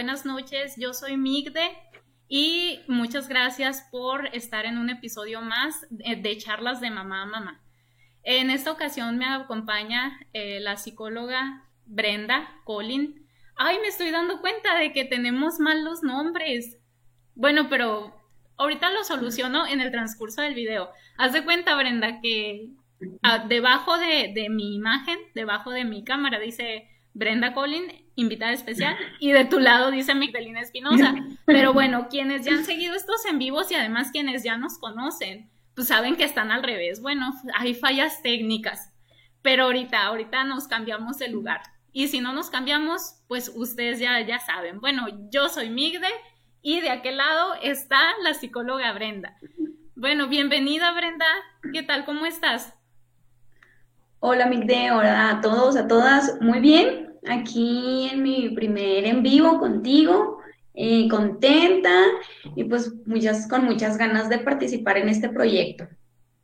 buenas noches. Yo soy Migde y muchas gracias por estar en un episodio más de charlas de mamá a mamá. En esta ocasión me acompaña eh, la psicóloga Brenda Colin. Ay, me estoy dando cuenta de que tenemos mal los nombres. Bueno, pero ahorita lo soluciono en el transcurso del video. Haz de cuenta, Brenda, que ah, debajo de, de mi imagen, debajo de mi cámara, dice Brenda Colin, invitada especial, y de tu lado dice Migdalina Espinosa. Pero bueno, quienes ya han seguido estos en vivos y además quienes ya nos conocen, pues saben que están al revés. Bueno, hay fallas técnicas, pero ahorita, ahorita nos cambiamos de lugar. Y si no nos cambiamos, pues ustedes ya, ya saben. Bueno, yo soy Migde y de aquel lado está la psicóloga Brenda. Bueno, bienvenida Brenda. ¿Qué tal? ¿Cómo estás? Hola Migde, hola a todos, a todas. Muy bien, aquí en mi primer en vivo contigo, eh, contenta y pues muchas, con muchas ganas de participar en este proyecto.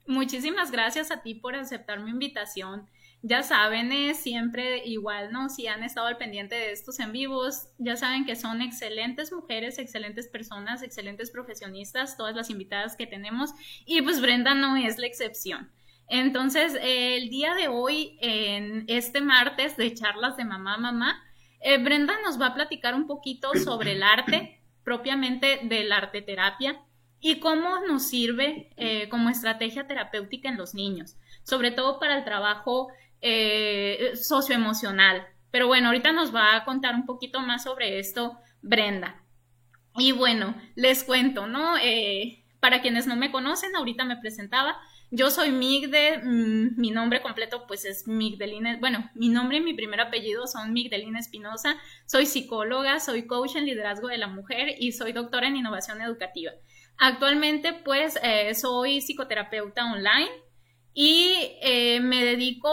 Muchísimas gracias a ti por aceptar mi invitación. Ya saben, es siempre igual, ¿no? Si han estado al pendiente de estos en vivos, ya saben que son excelentes mujeres, excelentes personas, excelentes profesionistas, todas las invitadas que tenemos, y pues Brenda no es la excepción. Entonces, el día de hoy, en este martes de charlas de mamá mamá, eh, Brenda nos va a platicar un poquito sobre el arte, propiamente de la arte terapia, y cómo nos sirve eh, como estrategia terapéutica en los niños, sobre todo para el trabajo eh, socioemocional. Pero bueno, ahorita nos va a contar un poquito más sobre esto Brenda. Y bueno, les cuento, ¿no? para quienes no me conocen, ahorita me presentaba, yo soy Migde, mm, mi nombre completo pues es Migdelina, bueno, mi nombre y mi primer apellido son Migdelina Espinosa, soy psicóloga, soy coach en liderazgo de la mujer y soy doctora en innovación educativa. Actualmente pues eh, soy psicoterapeuta online y eh, me dedico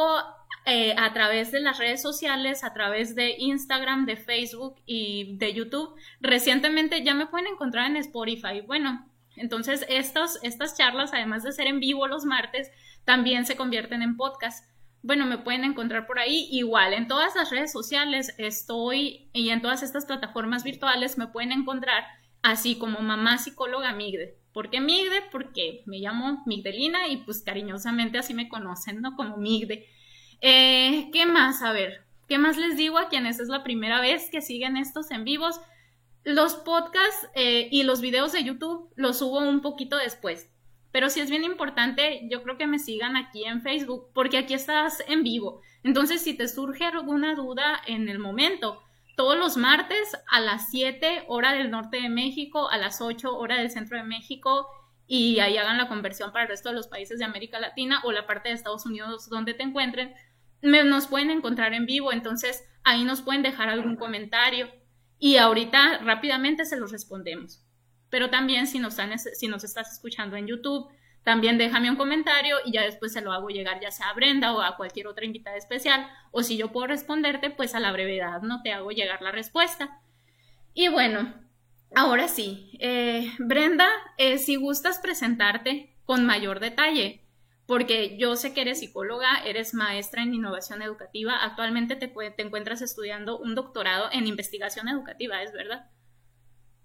eh, a través de las redes sociales, a través de Instagram, de Facebook y de YouTube. Recientemente ya me pueden encontrar en Spotify. Bueno, entonces, estos, estas charlas, además de ser en vivo los martes, también se convierten en podcast. Bueno, me pueden encontrar por ahí igual. En todas las redes sociales estoy y en todas estas plataformas virtuales me pueden encontrar así como mamá psicóloga Migde. ¿Por qué Migde? Porque me llamo Migdelina y pues cariñosamente así me conocen, ¿no? Como Migde. Eh, ¿Qué más? A ver, ¿qué más les digo a quienes es la primera vez que siguen estos en vivos? Los podcasts eh, y los videos de YouTube los subo un poquito después. Pero sí es bien importante, yo creo que me sigan aquí en Facebook, porque aquí estás en vivo. Entonces, si te surge alguna duda en el momento, todos los martes a las 7 hora del norte de México, a las 8 hora del centro de México, y ahí hagan la conversión para el resto de los países de América Latina o la parte de Estados Unidos donde te encuentren, nos pueden encontrar en vivo. Entonces, ahí nos pueden dejar algún comentario y ahorita rápidamente se los respondemos. Pero también si nos, si nos estás escuchando en YouTube, también déjame un comentario y ya después se lo hago llegar ya sea a Brenda o a cualquier otra invitada especial. O si yo puedo responderte, pues a la brevedad no te hago llegar la respuesta. Y bueno, ahora sí, eh, Brenda, eh, si gustas presentarte con mayor detalle, porque yo sé que eres psicóloga, eres maestra en innovación educativa, actualmente te, te encuentras estudiando un doctorado en investigación educativa, ¿es verdad?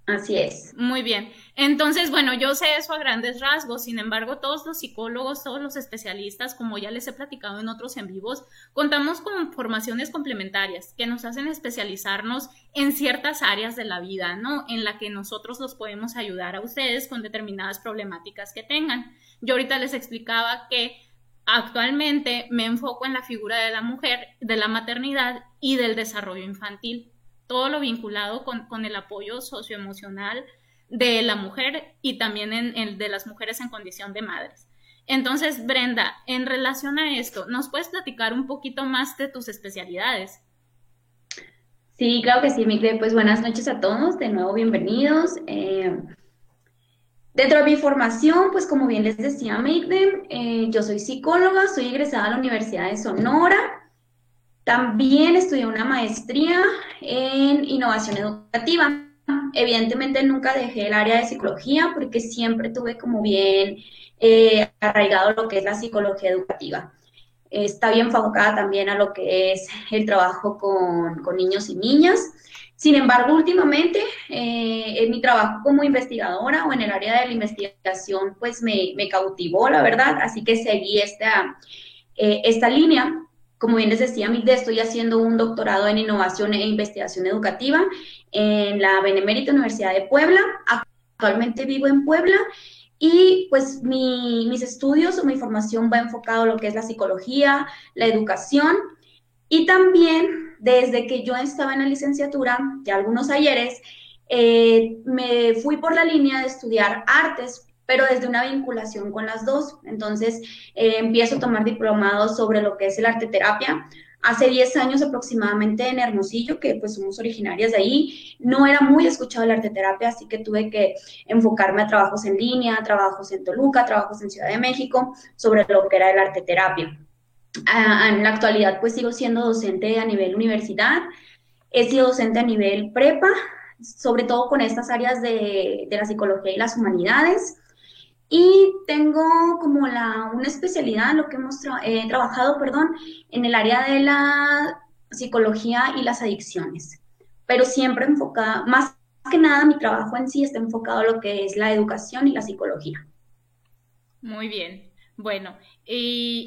Así es. Muy bien. Entonces, bueno, yo sé eso a grandes rasgos, sin embargo, todos los psicólogos, todos los especialistas, como ya les he platicado en otros en vivos, contamos con formaciones complementarias que nos hacen especializarnos en ciertas áreas de la vida, ¿no? En la que nosotros los podemos ayudar a ustedes con determinadas problemáticas que tengan. Yo ahorita les explicaba que actualmente me enfoco en la figura de la mujer, de la maternidad y del desarrollo infantil todo lo vinculado con, el apoyo socioemocional de la mujer y también en, el de las mujeres en condición de madres. Entonces, Brenda, en relación a esto, ¿nos puedes platicar un poquito más de tus especialidades? Sí, claro que sí, Miguel. Pues buenas noches a todos, de nuevo bienvenidos. Eh, dentro de mi formación, pues como bien les decía Miguel, eh, yo soy psicóloga, soy egresada a la Universidad de Sonora, también estudié una maestría en innovación educativa. Evidentemente nunca dejé el área de psicología porque siempre tuve como bien eh, arraigado lo que es la psicología educativa. Está bien enfocada también a lo que es el trabajo con, niños y niñas. Sin embargo, últimamente eh, en mi trabajo como investigadora o en el área de la investigación, pues me, me cautivó, la verdad, así que seguí esta, eh, esta línea. Como bien les decía, estoy haciendo un doctorado en innovación e investigación educativa en la Benemérita Universidad de Puebla. Actualmente vivo en Puebla y pues mi, mis estudios o mi formación va enfocado a lo que es la psicología, la educación y también desde que yo estaba en la licenciatura, ya algunos ayeres, eh, me fui por la línea de estudiar artes, pero desde una vinculación con las dos. Entonces, eh, empiezo a tomar diplomados sobre lo que es el arte terapia. Hace 10 años aproximadamente en Hermosillo, que pues somos originarias de ahí, no era muy escuchado el arte terapia, así que tuve que enfocarme a trabajos en línea, trabajos en Toluca, trabajos en Ciudad de México, sobre lo que era el arte terapia en la actualidad pues sigo siendo docente a nivel universidad, he sido docente a nivel prepa, sobre todo con estas áreas de, la psicología y las humanidades. Y tengo como la, una especialidad, lo que hemos trabajado, perdón, en el área de la psicología y las adicciones, pero siempre enfocada, más que nada mi trabajo en sí está enfocado a lo que es la educación y la psicología. Muy bien. Bueno, y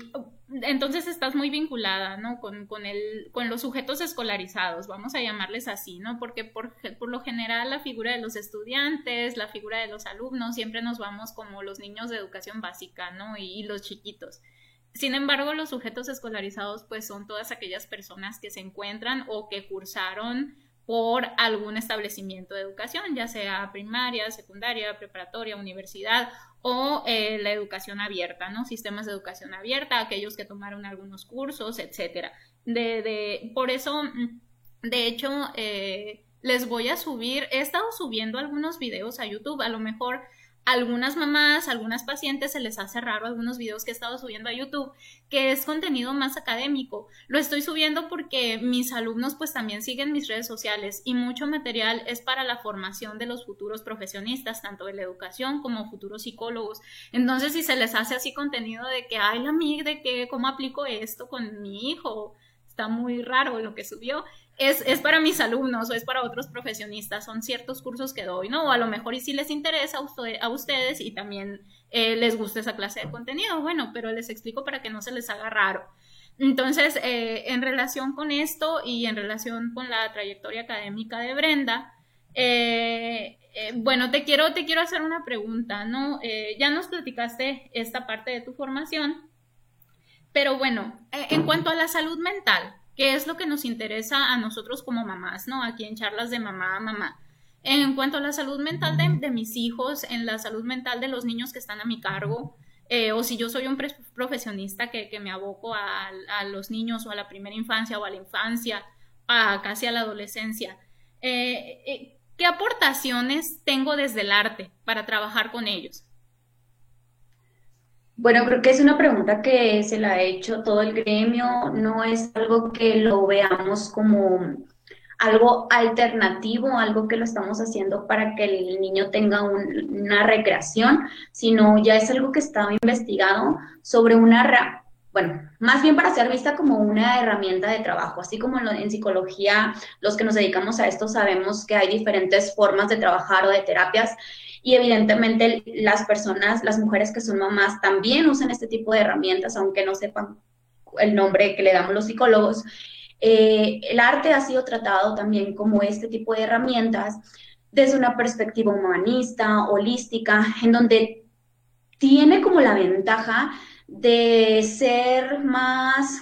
entonces estás muy vinculada, ¿no? Con, con, el, con los sujetos escolarizados, vamos a llamarles así, ¿no? Porque por, por, lo general la figura de los estudiantes, la figura de los alumnos, siempre nos vamos como los niños de educación básica, ¿no? Y, y los chiquitos. Sin embargo, los sujetos escolarizados, pues son todas aquellas personas que se encuentran o que cursaron por algún establecimiento de educación, ya sea primaria, secundaria, preparatoria, universidad o eh, la educación abierta, ¿no? Sistemas de educación abierta, aquellos que tomaron algunos cursos, etcétera. De, de, por eso, mm, de hecho, eh, les voy a subir, he estado subiendo algunos videos a YouTube, a lo mejor algunas mamás, algunas pacientes se les hace raro algunos videos que he estado subiendo a YouTube, que es contenido más académico. Lo estoy subiendo porque mis alumnos pues también siguen mis redes sociales y mucho material es para la formación de los futuros profesionistas, tanto de la educación como futuros psicólogos. Entonces, si se les hace así contenido de que, ay, la MIG, de que, ¿cómo aplico esto con mi hijo? Está muy raro lo que subió es, para mis alumnos o es para otros profesionistas, son ciertos cursos que doy, ¿no? O a lo mejor y si les interesa a, ustedes y también eh, les gusta esa clase de contenido, bueno, pero les explico para que no se les haga raro. Entonces, eh, en relación con esto y en relación con la trayectoria académica de Brenda, eh, bueno, te quiero, te quiero hacer una pregunta, ¿no? ya nos platicaste esta parte de tu formación, pero bueno, en cuanto a la salud mental, ¿Qué es lo que nos interesa a nosotros como mamás, ¿no? Aquí en charlas de mamá a mamá. En cuanto a la salud mental de, mis hijos, en la salud mental de los niños que están a mi cargo, eh, o si yo soy un profesionista que, me aboco a, los niños o a la primera infancia o a la infancia, a casi a la adolescencia, eh, eh, ¿qué aportaciones tengo desde el arte para trabajar con ellos? Bueno, creo que es una pregunta que se la ha hecho todo el gremio, no es algo que lo veamos como algo alternativo, algo que lo estamos haciendo para que el niño tenga una recreación, sino ya es algo que estaba investigado sobre una, bueno, más bien para ser vista como una herramienta de trabajo, así como en psicología, los que nos dedicamos a esto sabemos que hay diferentes formas de trabajar o de terapias y evidentemente las personas, las mujeres que son mamás también usan este tipo de herramientas, aunque no sepan el nombre que le damos los psicólogos. Eh, el arte ha sido tratado también como este tipo de herramientas desde una perspectiva humanista, holística, en donde tiene como la ventaja de ser más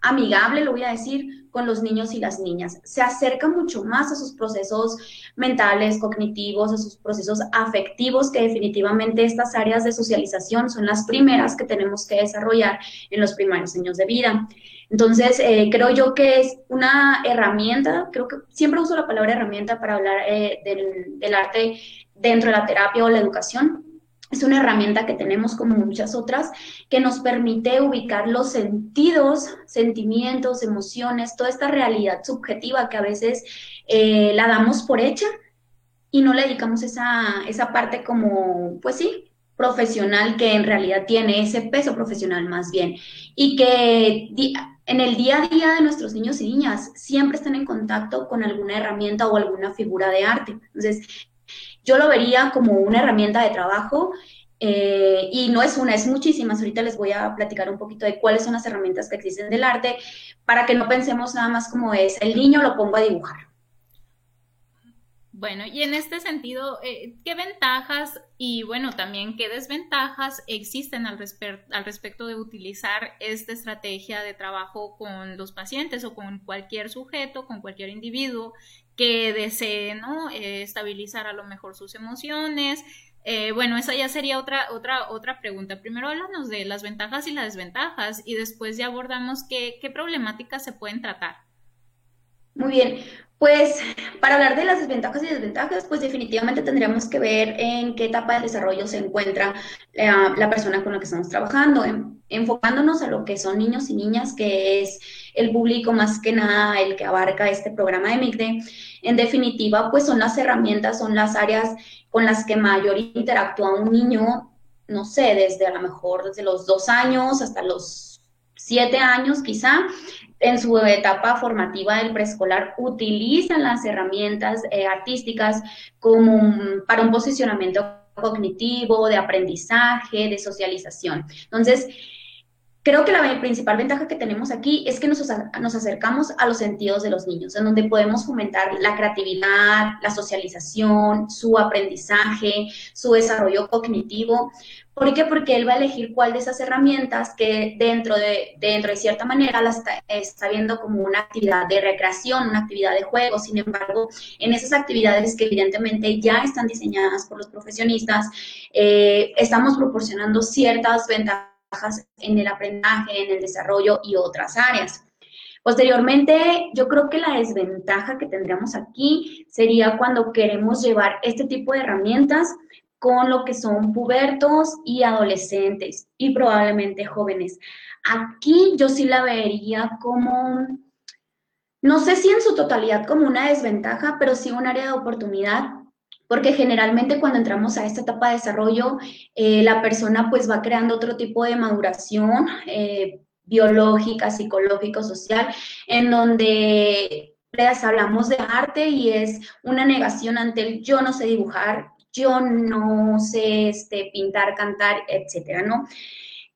amigable, lo voy a decir, con los niños y las niñas. Se acerca mucho más a sus procesos mentales, cognitivos, a sus procesos afectivos, que definitivamente estas áreas de socialización son las primeras que tenemos que desarrollar en los primeros años de vida. Entonces, eh, creo yo que es una herramienta, creo que siempre uso la palabra herramienta para hablar eh, del, del arte dentro de la terapia o la educación, es una herramienta que tenemos como muchas otras que nos permite ubicar los sentidos, sentimientos, emociones, toda esta realidad subjetiva que a veces eh, la damos por hecha y no le dedicamos esa, esa parte como, pues sí, profesional que en realidad tiene ese peso profesional más bien y que en el día a día de nuestros niños y niñas siempre están en contacto con alguna herramienta o alguna figura de arte. Entonces, yo lo vería como una herramienta de trabajo eh, y no es una, es muchísimas. Ahorita les voy a platicar un poquito de cuáles son las herramientas que existen del arte para que no pensemos nada más como es el niño lo pongo a dibujar. Bueno, y en este sentido, eh, ¿qué ventajas y bueno, también qué desventajas existen al, al respecto de utilizar esta estrategia de trabajo con los pacientes o con cualquier sujeto, con cualquier individuo que desee ¿no? Eh, estabilizar a lo mejor sus emociones? Eh, bueno, esa ya sería otra, otra, otra pregunta. Primero háblanos de las ventajas y las desventajas y después ya abordamos qué, qué problemáticas se pueden tratar. Muy bien, pues para hablar de las desventajas y desventajas, pues definitivamente tendríamos que ver en qué etapa de desarrollo se encuentra la, persona con la que estamos trabajando, enfocándonos a lo que son niños y niñas, que es el público más que nada el que abarca este programa de MICDE. En definitiva, pues son las herramientas, son las áreas con las que mayor interactúa un niño, no sé, desde a lo mejor desde los dos años hasta los siete años quizá, en su etapa formativa del preescolar utilizan las herramientas eh, artísticas como para un posicionamiento cognitivo, de aprendizaje, de socialización. Entonces, creo que la principal ventaja que tenemos aquí es que nos, nos, acercamos a los sentidos de los niños, en donde podemos fomentar la creatividad, la socialización, su aprendizaje, su desarrollo cognitivo, ¿Por qué? Porque él va a elegir cuál de esas herramientas que dentro de, dentro de cierta manera la está, viendo como una actividad de recreación, una actividad de juego. Sin embargo, en esas actividades que evidentemente ya están diseñadas por los profesionistas, eh, estamos proporcionando ciertas ventajas en el aprendizaje, en el desarrollo y otras áreas. Posteriormente, yo creo que la desventaja que tendríamos aquí sería cuando queremos llevar este tipo de herramientas con lo que son pubertos y adolescentes y probablemente jóvenes. Aquí yo sí la vería como, no sé si en su totalidad como una desventaja, pero sí un área de oportunidad, porque generalmente cuando entramos a esta etapa de desarrollo, eh, la persona pues va creando otro tipo de maduración eh, biológica, psicológica, social, en donde hablamos de arte y es una negación ante el yo no sé dibujar, yo no sé este, pintar, cantar, etcétera, ¿no?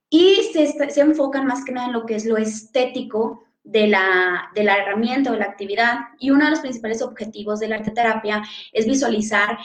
Y se, se, enfocan más que nada en lo que es lo estético de la, de la herramienta o la actividad. Y uno de los principales objetivos de la arte terapia es visualizar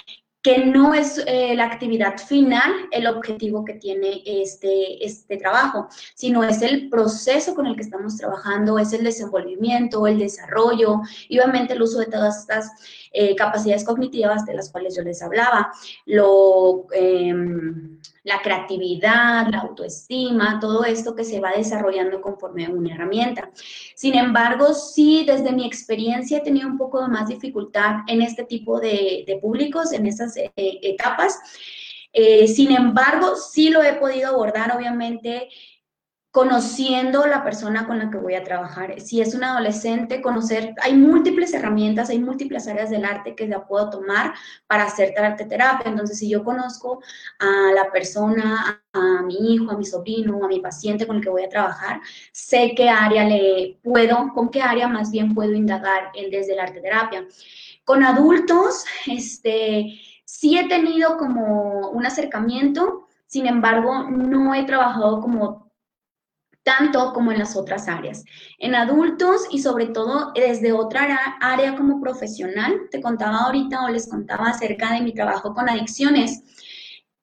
que no es eh, la actividad final el objetivo que tiene este, este trabajo, sino es el proceso con el que estamos trabajando, es el desenvolvimiento, el desarrollo y obviamente el uso de todas estas eh, capacidades cognitivas de las cuales yo les hablaba, lo, em, la creatividad, la autoestima, todo esto que se va desarrollando conforme a una herramienta. Sin embargo, sí, desde mi experiencia he tenido un poco más dificultad en este tipo de, públicos, en estas eh, etapas. Eh, sin embargo, sí lo he podido abordar, obviamente, conociendo la persona con la que voy a trabajar. Si es un adolescente, conocer, hay múltiples herramientas, hay múltiples áreas del arte que ya puedo tomar para hacer arte terapia. Entonces, si yo conozco a la persona, a, mi hijo, a mi sobrino, a mi paciente con el que voy a trabajar, sé qué área le puedo, con qué área más bien puedo indagar desde el arte terapia. Con adultos, este, sí he tenido como un acercamiento, sin embargo, no he trabajado como tanto como en las otras áreas. En adultos y sobre todo desde otra área como profesional, te contaba ahorita o les contaba acerca de mi trabajo con adicciones,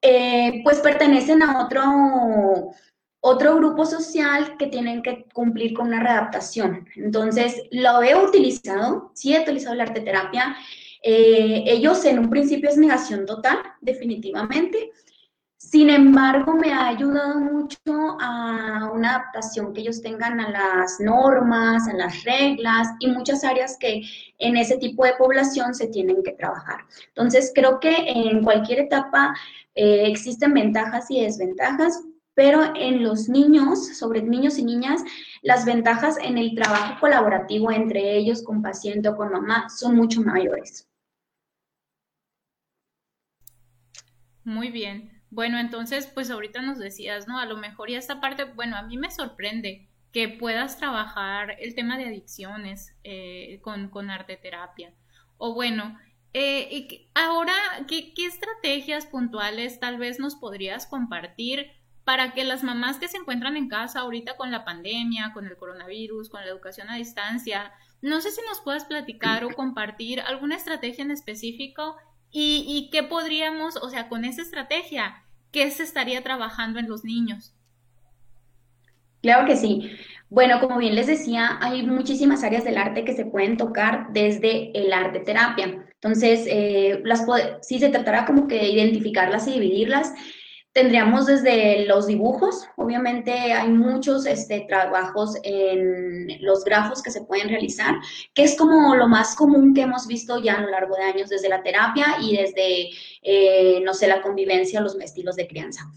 eh, pues pertenecen a otro, otro grupo social que tienen que cumplir con una readaptación. Entonces, lo he utilizado, sí he utilizado la arte terapia. Eh, ellos en un principio es negación total, definitivamente, sin embargo, me ha ayudado mucho a una adaptación que ellos tengan a las normas, a las reglas y muchas áreas que en ese tipo de población se tienen que trabajar. Entonces, creo que en cualquier etapa eh, existen ventajas y desventajas, pero en los niños, sobre niños y niñas, las ventajas en el trabajo colaborativo entre ellos con paciente o con mamá son mucho mayores. Muy bien. Bueno, entonces, pues ahorita nos decías, ¿no? A lo mejor y esta parte, bueno, a mí me sorprende que puedas trabajar el tema de adicciones eh, con, con arte terapia. O bueno, eh, ahora, ¿qué, ¿qué estrategias puntuales tal vez nos podrías compartir para que las mamás que se encuentran en casa ahorita con la pandemia, con el coronavirus, con la educación a distancia, no sé si nos puedas platicar o compartir alguna estrategia en específico y, y qué podríamos, o sea, con esa estrategia, qué se estaría trabajando en los niños. Claro que sí. Bueno, como bien les decía, hay muchísimas áreas del arte que se pueden tocar desde el arte terapia. Entonces, eh, las si se tratará como que de identificarlas y dividirlas, tendríamos desde los dibujos, obviamente hay muchos este, trabajos en los grafos que se pueden realizar, que es como lo más común que hemos visto ya a lo largo de años desde la terapia y desde, eh, no sé, la convivencia, los estilos de crianza.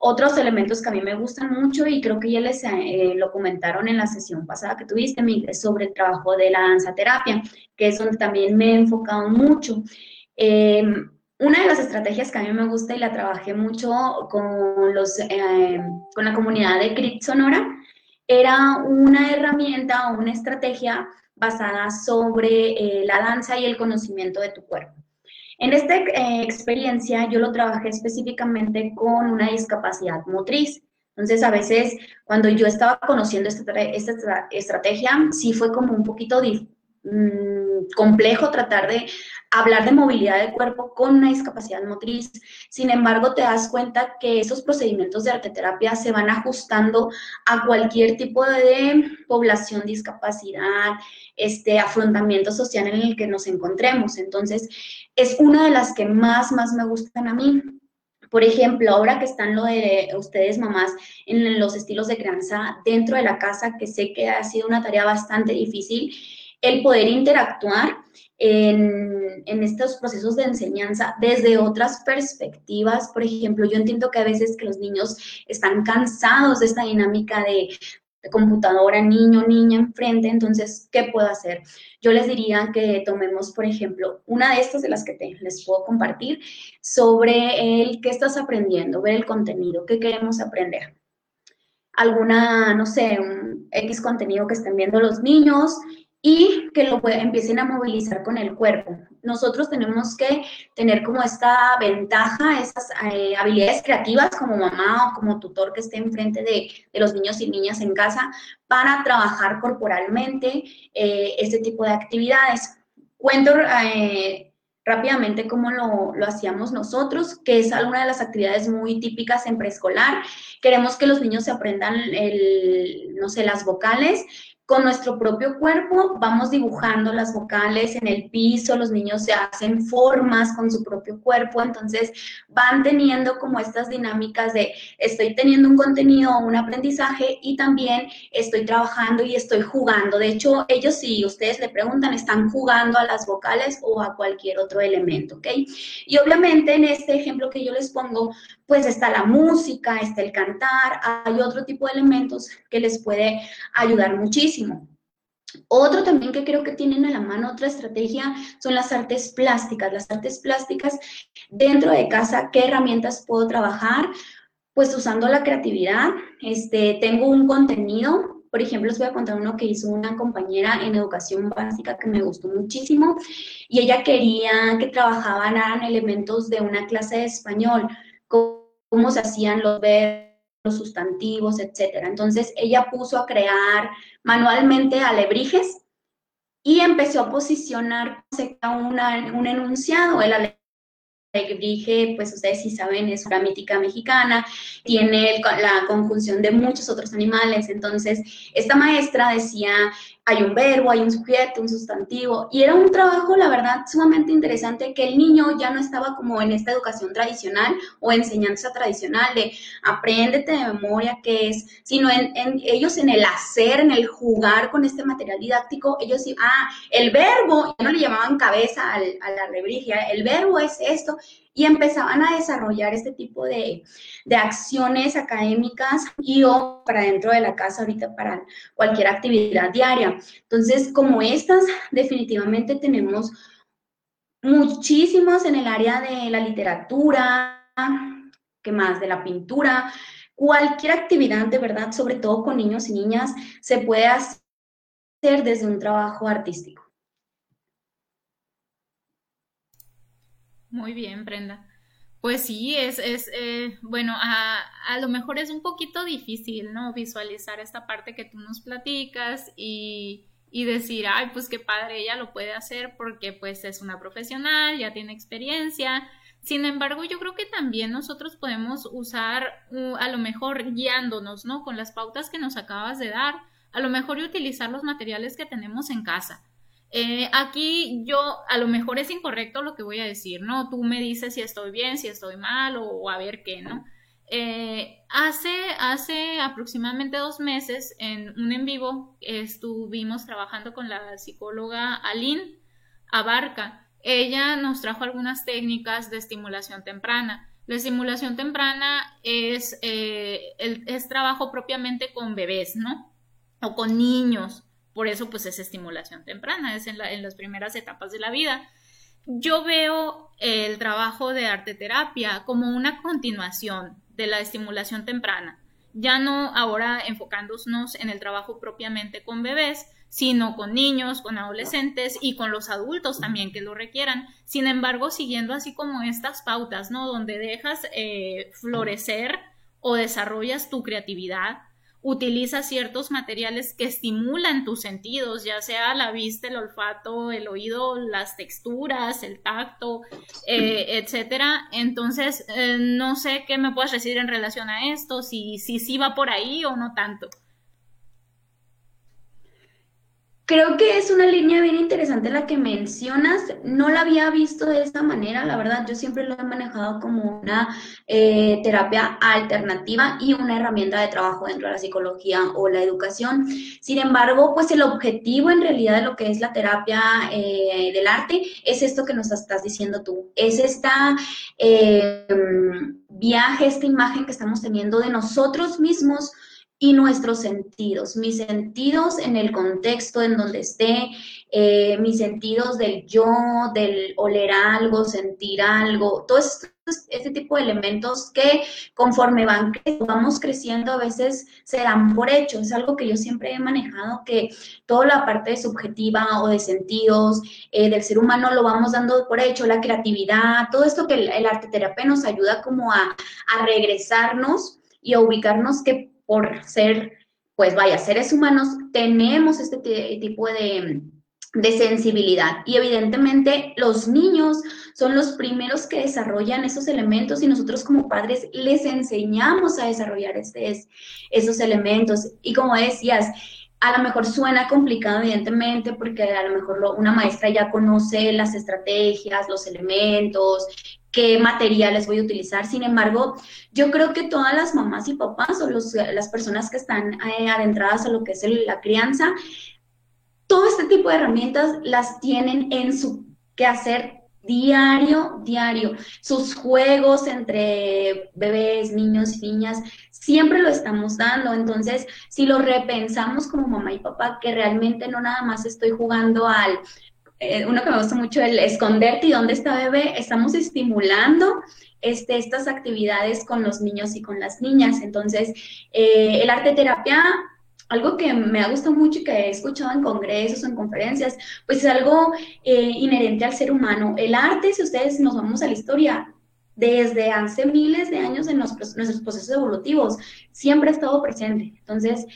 Otros elementos que a mí me gustan mucho y creo que ya les eh, lo comentaron en la sesión pasada que tuviste, sobre el trabajo de la danza terapia, que es donde también me he enfocado mucho. Em, una de las estrategias que a mí me gusta y la trabajé mucho con, los, em, con la comunidad de Crit Sonora era una herramienta o una estrategia basada sobre eh, la danza y el conocimiento de tu cuerpo. En esta eh, experiencia yo lo trabajé específicamente con una discapacidad motriz. Entonces, a veces cuando yo estaba conociendo esta, esta estrategia, sí fue como un poquito mm, complejo tratar de hablar de movilidad del cuerpo con una discapacidad motriz. Sin embargo, te das cuenta que esos procedimientos de arteterapia se van ajustando a cualquier tipo de población, discapacidad, este afrontamiento social en el que nos encontremos. Entonces, es una de las que más, más me gustan a mí. Por ejemplo, ahora que están lo de ustedes mamás en los estilos de crianza dentro de la casa, que sé que ha sido una tarea bastante difícil, el poder interactuar en, estos procesos de enseñanza desde otras perspectivas. Por ejemplo, yo entiendo que a veces que los niños están cansados de esta dinámica de, computadora, niño, niña enfrente, entonces, ¿qué puedo hacer? Yo les diría que tomemos, por ejemplo, una de estas de las que te, les puedo compartir sobre el qué estás aprendiendo, ver el contenido, qué queremos aprender. Alguna, no sé, un X contenido que estén viendo los niños y que lo empiecen a movilizar con el cuerpo. Nosotros tenemos que tener como esta ventaja, esas eh, habilidades creativas como mamá o como tutor que esté enfrente de, de los niños y niñas en casa para trabajar corporalmente eh, este tipo de actividades. Cuento eh, rápidamente cómo lo, lo, hacíamos nosotros, que es alguna de las actividades muy típicas en preescolar. Queremos que los niños se aprendan, el, no sé, las vocales, con nuestro propio cuerpo vamos dibujando las vocales en el piso, los niños se hacen formas con su propio cuerpo, entonces van teniendo como estas dinámicas de estoy teniendo un contenido, un aprendizaje y también estoy trabajando y estoy jugando. De hecho, ellos si ustedes le preguntan, están jugando a las vocales o a cualquier otro elemento, ¿ok? Y obviamente en este ejemplo que yo les pongo, pues está la música, está el cantar, hay otro tipo de elementos que les puede ayudar muchísimo. Otro también que creo que tienen a la mano, otra estrategia, son las artes plásticas. Las artes plásticas dentro de casa, ¿qué herramientas puedo trabajar? Pues usando la creatividad. Este, tengo un contenido, por ejemplo, les voy a contar uno que hizo una compañera en educación básica que me gustó muchísimo y ella quería que trabajaban elementos de una clase de español cómo se hacían los verbos, los sustantivos, etcétera. Entonces ella puso a crear manualmente alebrijes y empezó a posicionar un enunciado. El alebrije, pues ustedes sí saben, es una mítica mexicana, tiene la conjunción de muchos otros animales. Entonces, esta maestra decía hay un verbo, hay un sujeto, un sustantivo, y era un trabajo, la verdad, sumamente interesante que el niño ya no estaba como en esta educación tradicional o enseñanza tradicional de apréndete de memoria qué es, sino en, ellos en el hacer, en el jugar con este material didáctico, ellos, ah, el verbo, ya no le llamaban cabeza a la rebrigia, el verbo es esto, y empezaban a desarrollar este tipo de, acciones académicas y o para dentro de la casa ahorita para cualquier actividad diaria. Entonces, como estas, definitivamente tenemos muchísimos en el área de la literatura, ¿qué más? De la pintura. Cualquier actividad, de verdad, sobre todo con niños y niñas, se puede hacer desde un trabajo artístico. Muy bien, Brenda. Pues sí, es, es eh, bueno, a, a, lo mejor es un poquito difícil, ¿no? Visualizar esta parte que tú nos platicas y, y decir, ay, pues qué padre, ella lo puede hacer porque pues es una profesional, ya tiene experiencia. Sin embargo, yo creo que también nosotros podemos usar, uh, a lo mejor guiándonos, ¿no? Con las pautas que nos acabas de dar, a lo mejor y utilizar los materiales que tenemos en casa. Eh, aquí yo, a lo mejor es incorrecto lo que voy a decir, ¿no? Tú me dices si estoy bien, si estoy mal o, a ver qué, ¿no? Eh, hace, hace aproximadamente dos meses, en un en vivo, estuvimos trabajando con la psicóloga Aline Abarca. Ella nos trajo algunas técnicas de estimulación temprana. La estimulación temprana es, eh, es trabajo propiamente con bebés, ¿no? O con niños. Por eso, pues es estimulación temprana, es en, las primeras etapas de la vida. Yo veo el trabajo de arte terapia como una continuación de la estimulación temprana, ya no ahora enfocándonos en el trabajo propiamente con bebés, sino con niños, con adolescentes y con los adultos también que lo requieran. Sin embargo, siguiendo así como estas pautas, ¿no? Donde dejas eh, florecer o desarrollas tu creatividad, utiliza ciertos materiales que estimulan tus sentidos, ya sea la vista, el olfato, el oído, las texturas, el tacto, eh, etcétera. Entonces, eh, no sé qué me puedas decir en relación a esto, si sí si, va por ahí o no tanto. Creo que es una línea bien interesante la que mencionas. No la había visto de esta manera, la verdad. Yo siempre lo he manejado como una eh, terapia alternativa y una herramienta de trabajo dentro de la psicología o la educación. Sin embargo, pues el objetivo en realidad de lo que es la terapia eh, del arte es esto que nos estás diciendo tú. Es esta eh, viaje, esta imagen que estamos teniendo de nosotros mismos y nuestros sentidos, mis sentidos en el contexto en donde esté, eh, mis sentidos del yo, del oler algo, sentir algo, todo este tipo de elementos que conforme van, vamos creciendo a veces se dan por hecho. Es algo que yo siempre he manejado, que toda la parte subjetiva o de sentidos eh, del ser humano lo vamos dando por hecho, la creatividad, todo esto que el, arte terapia nos ayuda como a, a regresarnos y a ubicarnos que por ser, pues vaya, seres humanos, tenemos este tipo de, sensibilidad. Y evidentemente los niños son los primeros que desarrollan esos elementos y nosotros como padres les enseñamos a desarrollar este, esos elementos. Y como decías, a lo mejor suena complicado, evidentemente, porque a lo mejor una maestra ya conoce las estrategias, los elementos, qué materiales voy a utilizar. Sin embargo, yo creo que todas las mamás y papás o las personas que están eh, adentradas a lo que es la crianza, todo este tipo de herramientas las tienen en su quehacer diario, diario. Sus juegos entre bebés, niños niñas, siempre lo estamos dando. Entonces, si lo repensamos como mamá y papá, que realmente no nada más estoy jugando al eh, uno que me gusta mucho, el esconderte y dónde está bebé, estamos estimulando este, estas actividades con los niños y con las niñas. Entonces, eh, el arte terapia, algo que me ha gustado mucho y que he escuchado en congresos, en conferencias, pues es algo eh, inherente al ser humano. El arte, si ustedes nos vamos a la historia, desde hace miles de años en nuestros procesos evolutivos, siempre ha estado presente. Entonces,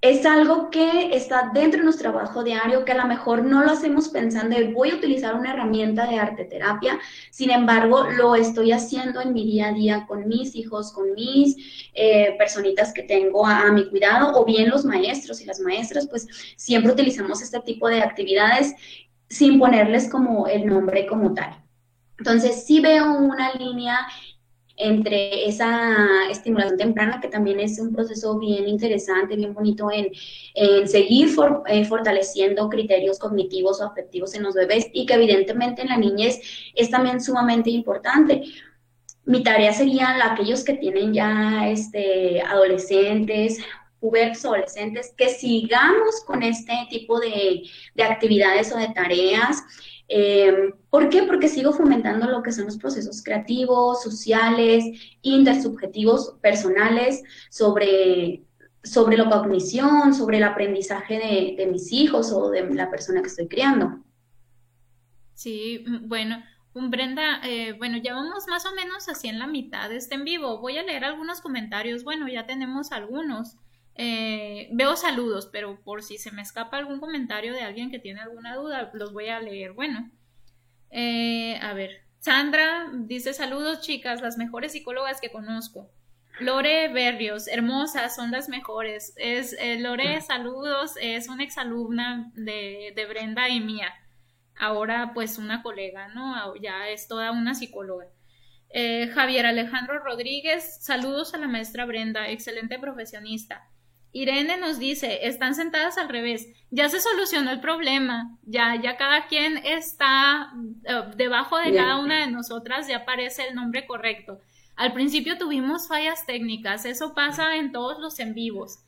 es algo que está dentro de nuestro trabajo diario, que a lo mejor no lo hacemos pensando de voy a utilizar una herramienta de arte terapia, sin embargo lo estoy haciendo en mi día a día con mis hijos, con mis eh, personitas que tengo a, mi cuidado, o bien los maestros y las maestras, pues siempre utilizamos este tipo de actividades sin ponerles como el nombre como tal. Entonces sí veo una línea entre esa estimulación temprana, que también es un proceso bien interesante, bien bonito en, seguir eh, fortaleciendo criterios cognitivos o afectivos en los bebés y que evidentemente en la niñez es también sumamente importante. Mi tarea sería la, aquellos que tienen ya este, adolescentes, pubertos adolescentes, que sigamos con este tipo de, de actividades o de tareas Eh, ¿Por qué? Porque sigo fomentando lo que son los procesos creativos, sociales, intersubjetivos, personales, sobre, sobre la cognición, sobre el aprendizaje de, mis hijos o de la persona que estoy criando. Sí, mm, bueno, Brenda, eh, bueno, ya vamos más o menos así en la mitad de este en vivo. Voy a leer algunos comentarios. Bueno, ya tenemos algunos. Eh, veo saludos, pero por si se me escapa algún comentario de alguien que tiene alguna duda, los voy a leer. Bueno, eh, a ver, Sandra dice saludos chicas, las mejores psicólogas que conozco. Lore Berrios, hermosas, son las mejores. Es, Lore, saludos, es una exalumna de, de Brenda y mía ahora pues una colega, ¿no? Ya es toda una psicóloga. Eh, Javier Alejandro Rodríguez, saludos a la maestra Brenda, excelente profesionista. Irene nos dice, están sentadas al revés, ya se solucionó el problema, ya, ya cada quien está eh, debajo de cada una de nosotras, ya aparece el nombre correcto. Al principio tuvimos fallas técnicas, eso pasa en todos los en vivos.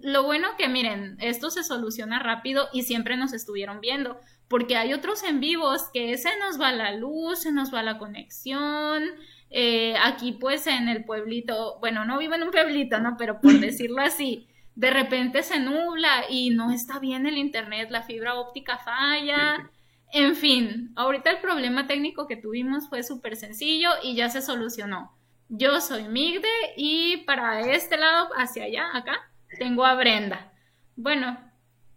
lo bueno que miren, esto se soluciona rápido y siempre nos estuvieron viendo porque hay otros en vivos que se nos va la luz, se nos va la conexión. Eh, aquí pues en el pueblito, bueno, no vivo en un pueblito, ¿no? Pero por decirlo así, de repente se nubla y no está bien el internet, la fibra óptica falla. En fin, ahorita el problema técnico que tuvimos fue súper sencillo y ya se solucionó. Yo soy Migde y para este lado, hacia allá, acá, tengo a Brenda. Bueno,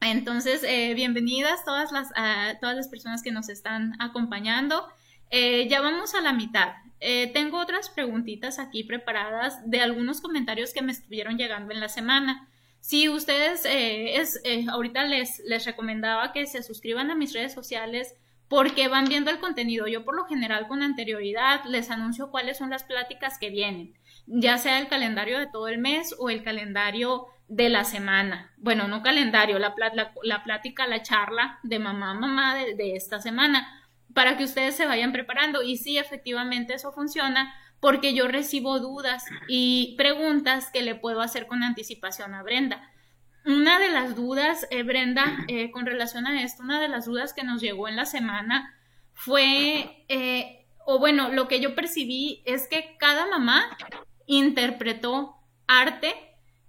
entonces, eh, bienvenidas todas las, a todas las personas que nos están acompañando. Eh, ya vamos a la mitad. Eh, tengo otras preguntitas aquí preparadas de algunos comentarios que me estuvieron llegando en la semana. Si ustedes, es, ahorita les, les recomendaba que se suscriban a mis redes sociales porque van viendo el contenido. Yo por lo general con anterioridad les anuncio cuáles son las pláticas que vienen, ya sea el calendario de todo el mes o el calendario de la semana. Bueno, no calendario, la, plática, la charla de mamá, mamá de, esta semana, para que ustedes se vayan preparando. Y sí, efectivamente eso funciona porque yo recibo dudas y preguntas que le puedo hacer con anticipación a Brenda. Una de las dudas, eh, Brenda, eh, con relación a esto, una de las dudas que nos llegó en la semana fue, eh, o bueno, lo que yo percibí es que cada mamá interpretó arte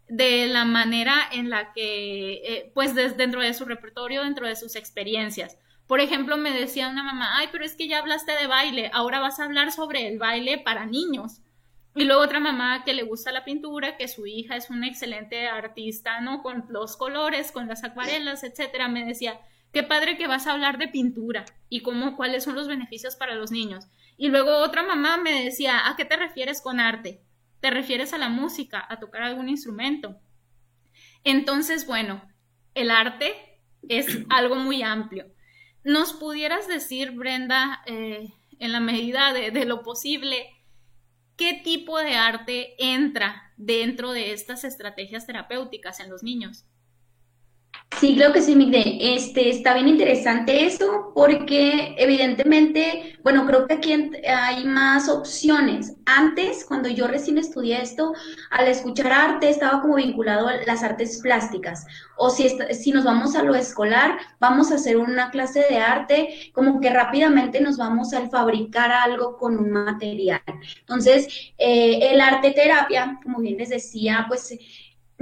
de la manera en la que, eh, pues dentro de su repertorio, dentro de sus experiencias. Por ejemplo, me decía una mamá, ay, pero es que ya hablaste de baile, ahora vas a hablar sobre el baile para niños. Y luego otra mamá que le gusta la pintura, que su hija es una excelente artista, ¿no? Con los colores, con las acuarelas, etcétera, me decía, qué padre que vas a hablar de pintura y cómo, cuáles son los beneficios para los niños. Y luego otra mamá me decía, ¿a qué te refieres con arte? te refieres a la música, a tocar algún instrumento. Entonces, bueno, el arte es algo muy amplio. ¿Nos pudieras decir, Brenda, eh, en la medida de, lo posible, qué tipo de arte entra dentro de estas estrategias terapéuticas en los niños? Sí, creo que sí, Miguel. Este, está bien interesante eso porque evidentemente, bueno, creo que aquí hay más opciones. Antes, cuando yo recién estudié esto, al escuchar arte estaba como vinculado a las artes plásticas. O si, si nos vamos a lo escolar, vamos a hacer una clase de arte, como que rápidamente nos vamos a fabricar algo con un material. Entonces, eh, el arte terapia, como bien les decía, pues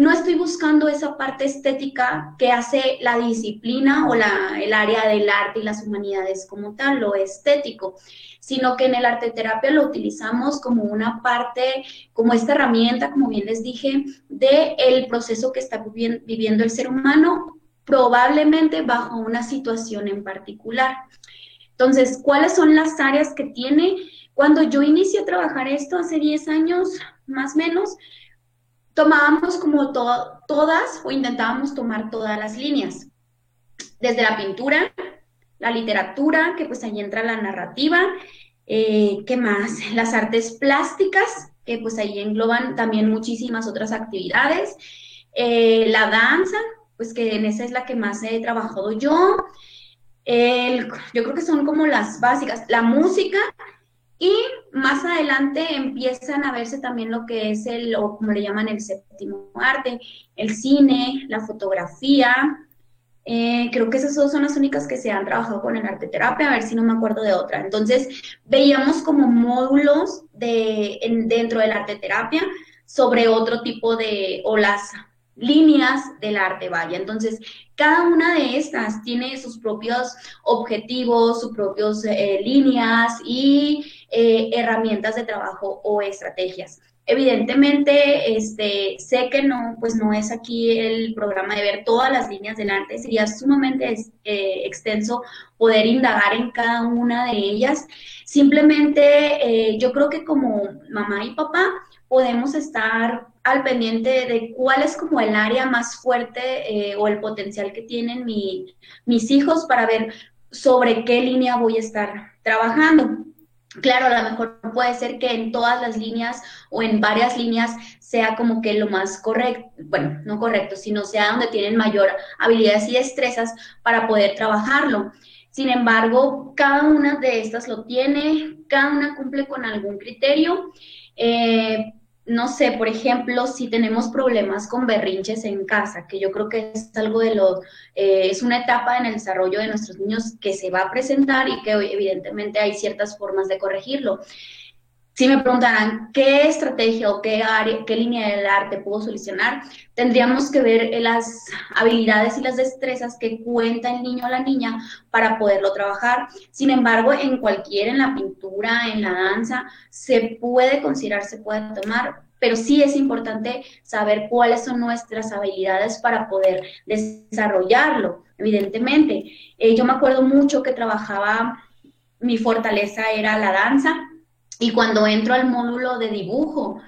no estoy buscando esa parte estética que hace la disciplina o la, el área del arte y las humanidades como tal, lo estético, sino que en el arte terapia lo utilizamos como una parte, como esta herramienta, como bien les dije, del el proceso que está viviendo el ser humano, probablemente bajo una situación en particular. Entonces, ¿cuáles son las áreas que tiene? Cuando yo inicié a trabajar esto hace 10 años, más o menos, tomábamos como todas o intentábamos tomar todas las líneas, desde la pintura, la literatura, que pues ahí entra la narrativa, eh, ¿qué más? Las artes plásticas, que pues ahí engloban también muchísimas otras actividades, eh, la danza, pues que en esa es la que más he trabajado yo, yo creo que son como las básicas, la música, y más adelante empiezan a verse también lo que es el, o como le llaman el séptimo arte, el cine, la fotografía, Eh, creo que esas dos son las únicas que se han trabajado con el arte terapia, a ver si no me acuerdo de otra. Entonces, veíamos como módulos de, dentro del arte terapia sobre otro tipo de, o líneas del arte, vaya. Entonces, cada una de estas tiene sus propios objetivos, sus propias eh, líneas y eh, herramientas de trabajo o estrategias. Evidentemente, este, sé que no, pues no es aquí el programa de ver todas las líneas del arte, sería sumamente eh, extenso poder indagar en cada una de ellas. Simplemente, yo creo que como mamá y papá podemos estar al pendiente de cuál es como el área más fuerte eh, o el potencial que tienen mis hijos para ver sobre qué línea voy a estar trabajando. Claro, a lo mejor puede ser que en todas las líneas o en varias líneas sea como que lo más correcto, bueno, no correcto, sino sea donde tienen mayor habilidades y destrezas para poder trabajarlo. Sin embargo, cada una de estas lo tiene, cada una cumple con algún criterio. Eh, no sé, por ejemplo, si tenemos problemas con berrinches en casa, que yo creo que es algo de lo, eh, es una etapa en el desarrollo de nuestros niños que se va a presentar y que evidentemente hay ciertas formas de corregirlo. Si me preguntaran qué estrategia o qué área, qué línea del arte puedo solucionar, tendríamos que ver las habilidades y las destrezas que cuenta el niño o la niña para poderlo trabajar. Sin embargo, en cualquier, en la pintura, en la danza, se puede considerar, se puede tomar, pero sí es importante saber cuáles son nuestras habilidades para poder desarrollarlo, evidentemente. Eh, yo me acuerdo mucho que trabajaba, mi fortaleza era la danza y cuando entro al módulo de dibujo,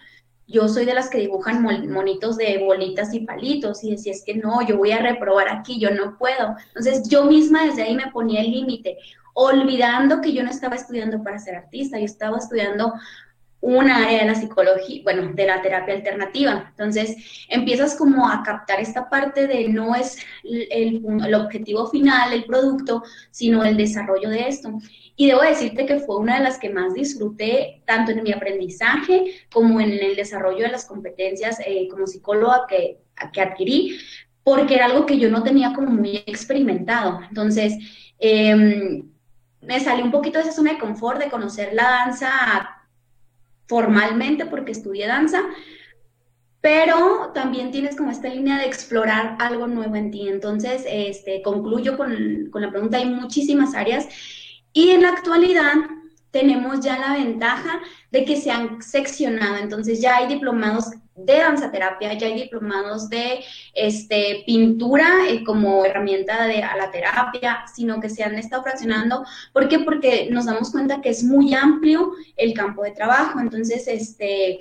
yo soy de las que dibujan monitos de bolitas y palitos y decía, es que no, yo voy a reprobar aquí, yo no puedo. Entonces yo misma desde ahí me ponía el límite, olvidando que yo no estaba estudiando para ser artista, yo estaba estudiando una área de la psicología, bueno, de la terapia alternativa. Entonces, empiezas como a captar esta parte de no es el, el, objetivo final, el producto, sino el desarrollo de esto. Y debo decirte que fue una de las que más disfruté, tanto en mi aprendizaje como en el desarrollo de las competencias eh, como psicóloga que, que adquirí, porque era algo que yo no tenía como muy experimentado. Entonces, em, me salió un poquito de esa zona de confort de conocer la danza formalmente porque estudié danza, pero también tienes como esta línea de explorar algo nuevo en ti. Entonces, este, concluyo con, con la pregunta, hay muchísimas áreas y en la actualidad tenemos ya la ventaja de que se han seccionado, entonces ya hay diplomados de danzaterapia, ya hay diplomados de este, pintura eh, como herramienta de, a la terapia, sino que se han estado fraccionando. ¿Por qué? Porque nos damos cuenta que es muy amplio el campo de trabajo. Entonces, este,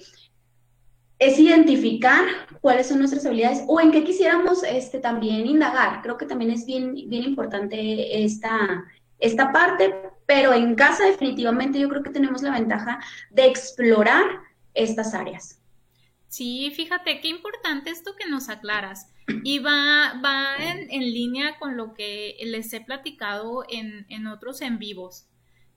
es identificar cuáles son nuestras habilidades o en qué quisiéramos este, también indagar. Creo que también es bien, bien importante esta, esta parte, pero en casa definitivamente yo creo que tenemos la ventaja de explorar estas áreas. Sí, fíjate qué importante esto que nos aclaras. Y va, va en, línea con lo que les he platicado en, en otros en vivos.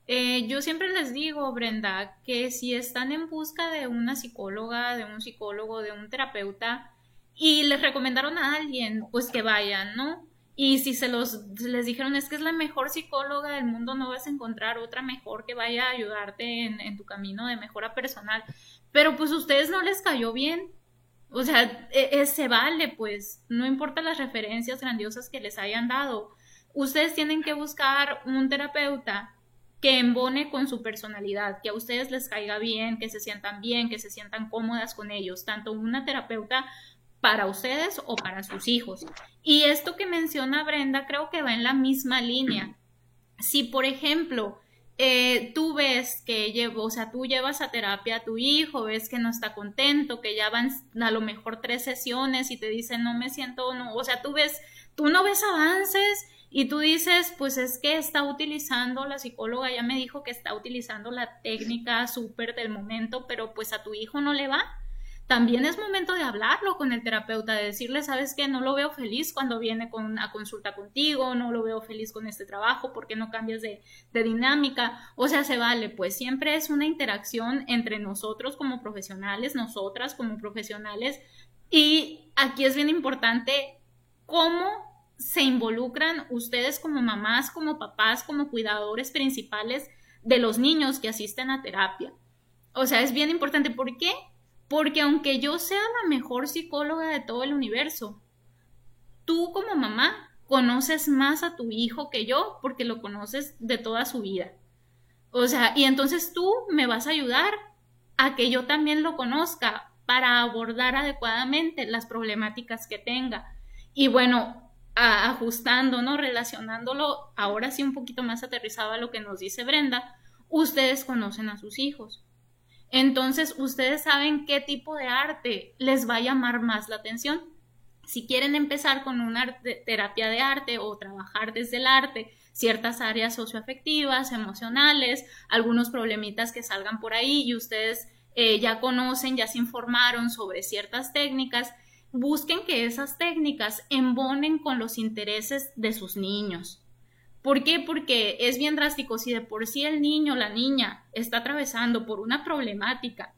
Eh, yo siempre les digo, Brenda, que si están en busca de una psicóloga, de un psicólogo, de un terapeuta, y les recomendaron a alguien, pues que vayan, ¿no? Y si se los les dijeron es que es la mejor psicóloga del mundo, no vas a encontrar otra mejor que vaya a ayudarte en, en tu camino de mejora personal pero pues a ustedes no les cayó bien. O sea, e, e, se vale, pues, no importa las referencias grandiosas que les hayan dado. Ustedes tienen que buscar un terapeuta que embone con su personalidad, que a ustedes les caiga bien, que se sientan bien, que se sientan cómodas con ellos, tanto una terapeuta para ustedes o para sus hijos. Y esto que menciona Brenda creo que va en la misma línea. Si, por ejemplo, eh, tú ves que llevo, o sea, tú llevas a terapia a tu hijo, ves que no está contento, que ya van a lo mejor tres sesiones y te dicen no me siento, no, o sea, tú ves, tú no ves avances y tú dices, pues es que está utilizando, la psicóloga ya me dijo que está utilizando la técnica súper del momento, pero pues a tu hijo no le va también es momento de hablarlo con el terapeuta, de decirle, sabes que no lo veo feliz cuando viene con una consulta contigo, no lo veo feliz con este trabajo, porque no cambias de, de dinámica? O sea, se vale, pues siempre es una interacción entre nosotros como profesionales, nosotras como profesionales, y aquí es bien importante cómo se involucran ustedes como mamás, como papás, como cuidadores principales de los niños que asisten a terapia. O sea, es bien importante. ¿Por qué? Porque aunque yo sea la mejor psicóloga de todo el universo, tú como mamá conoces más a tu hijo que yo porque lo conoces de toda su vida. O sea, y entonces tú me vas a ayudar a que yo también lo conozca para abordar adecuadamente las problemáticas que tenga. Y bueno, ajustando, ¿no? Relacionándolo ahora sí un poquito más aterrizado a lo que nos dice Brenda, ustedes conocen a sus hijos. Entonces, ustedes saben qué tipo de arte les va a llamar más la atención. Si quieren empezar con una terapia de arte o trabajar desde el arte, ciertas áreas socioafectivas, emocionales, algunos problemitas que salgan por ahí y ustedes eh, ya conocen, ya se informaron sobre ciertas técnicas, busquen que esas técnicas embonen con los intereses de sus niños. ¿Por qué? Porque es bien drástico. Si de por sí el niño o la niña está atravesando por una problemática,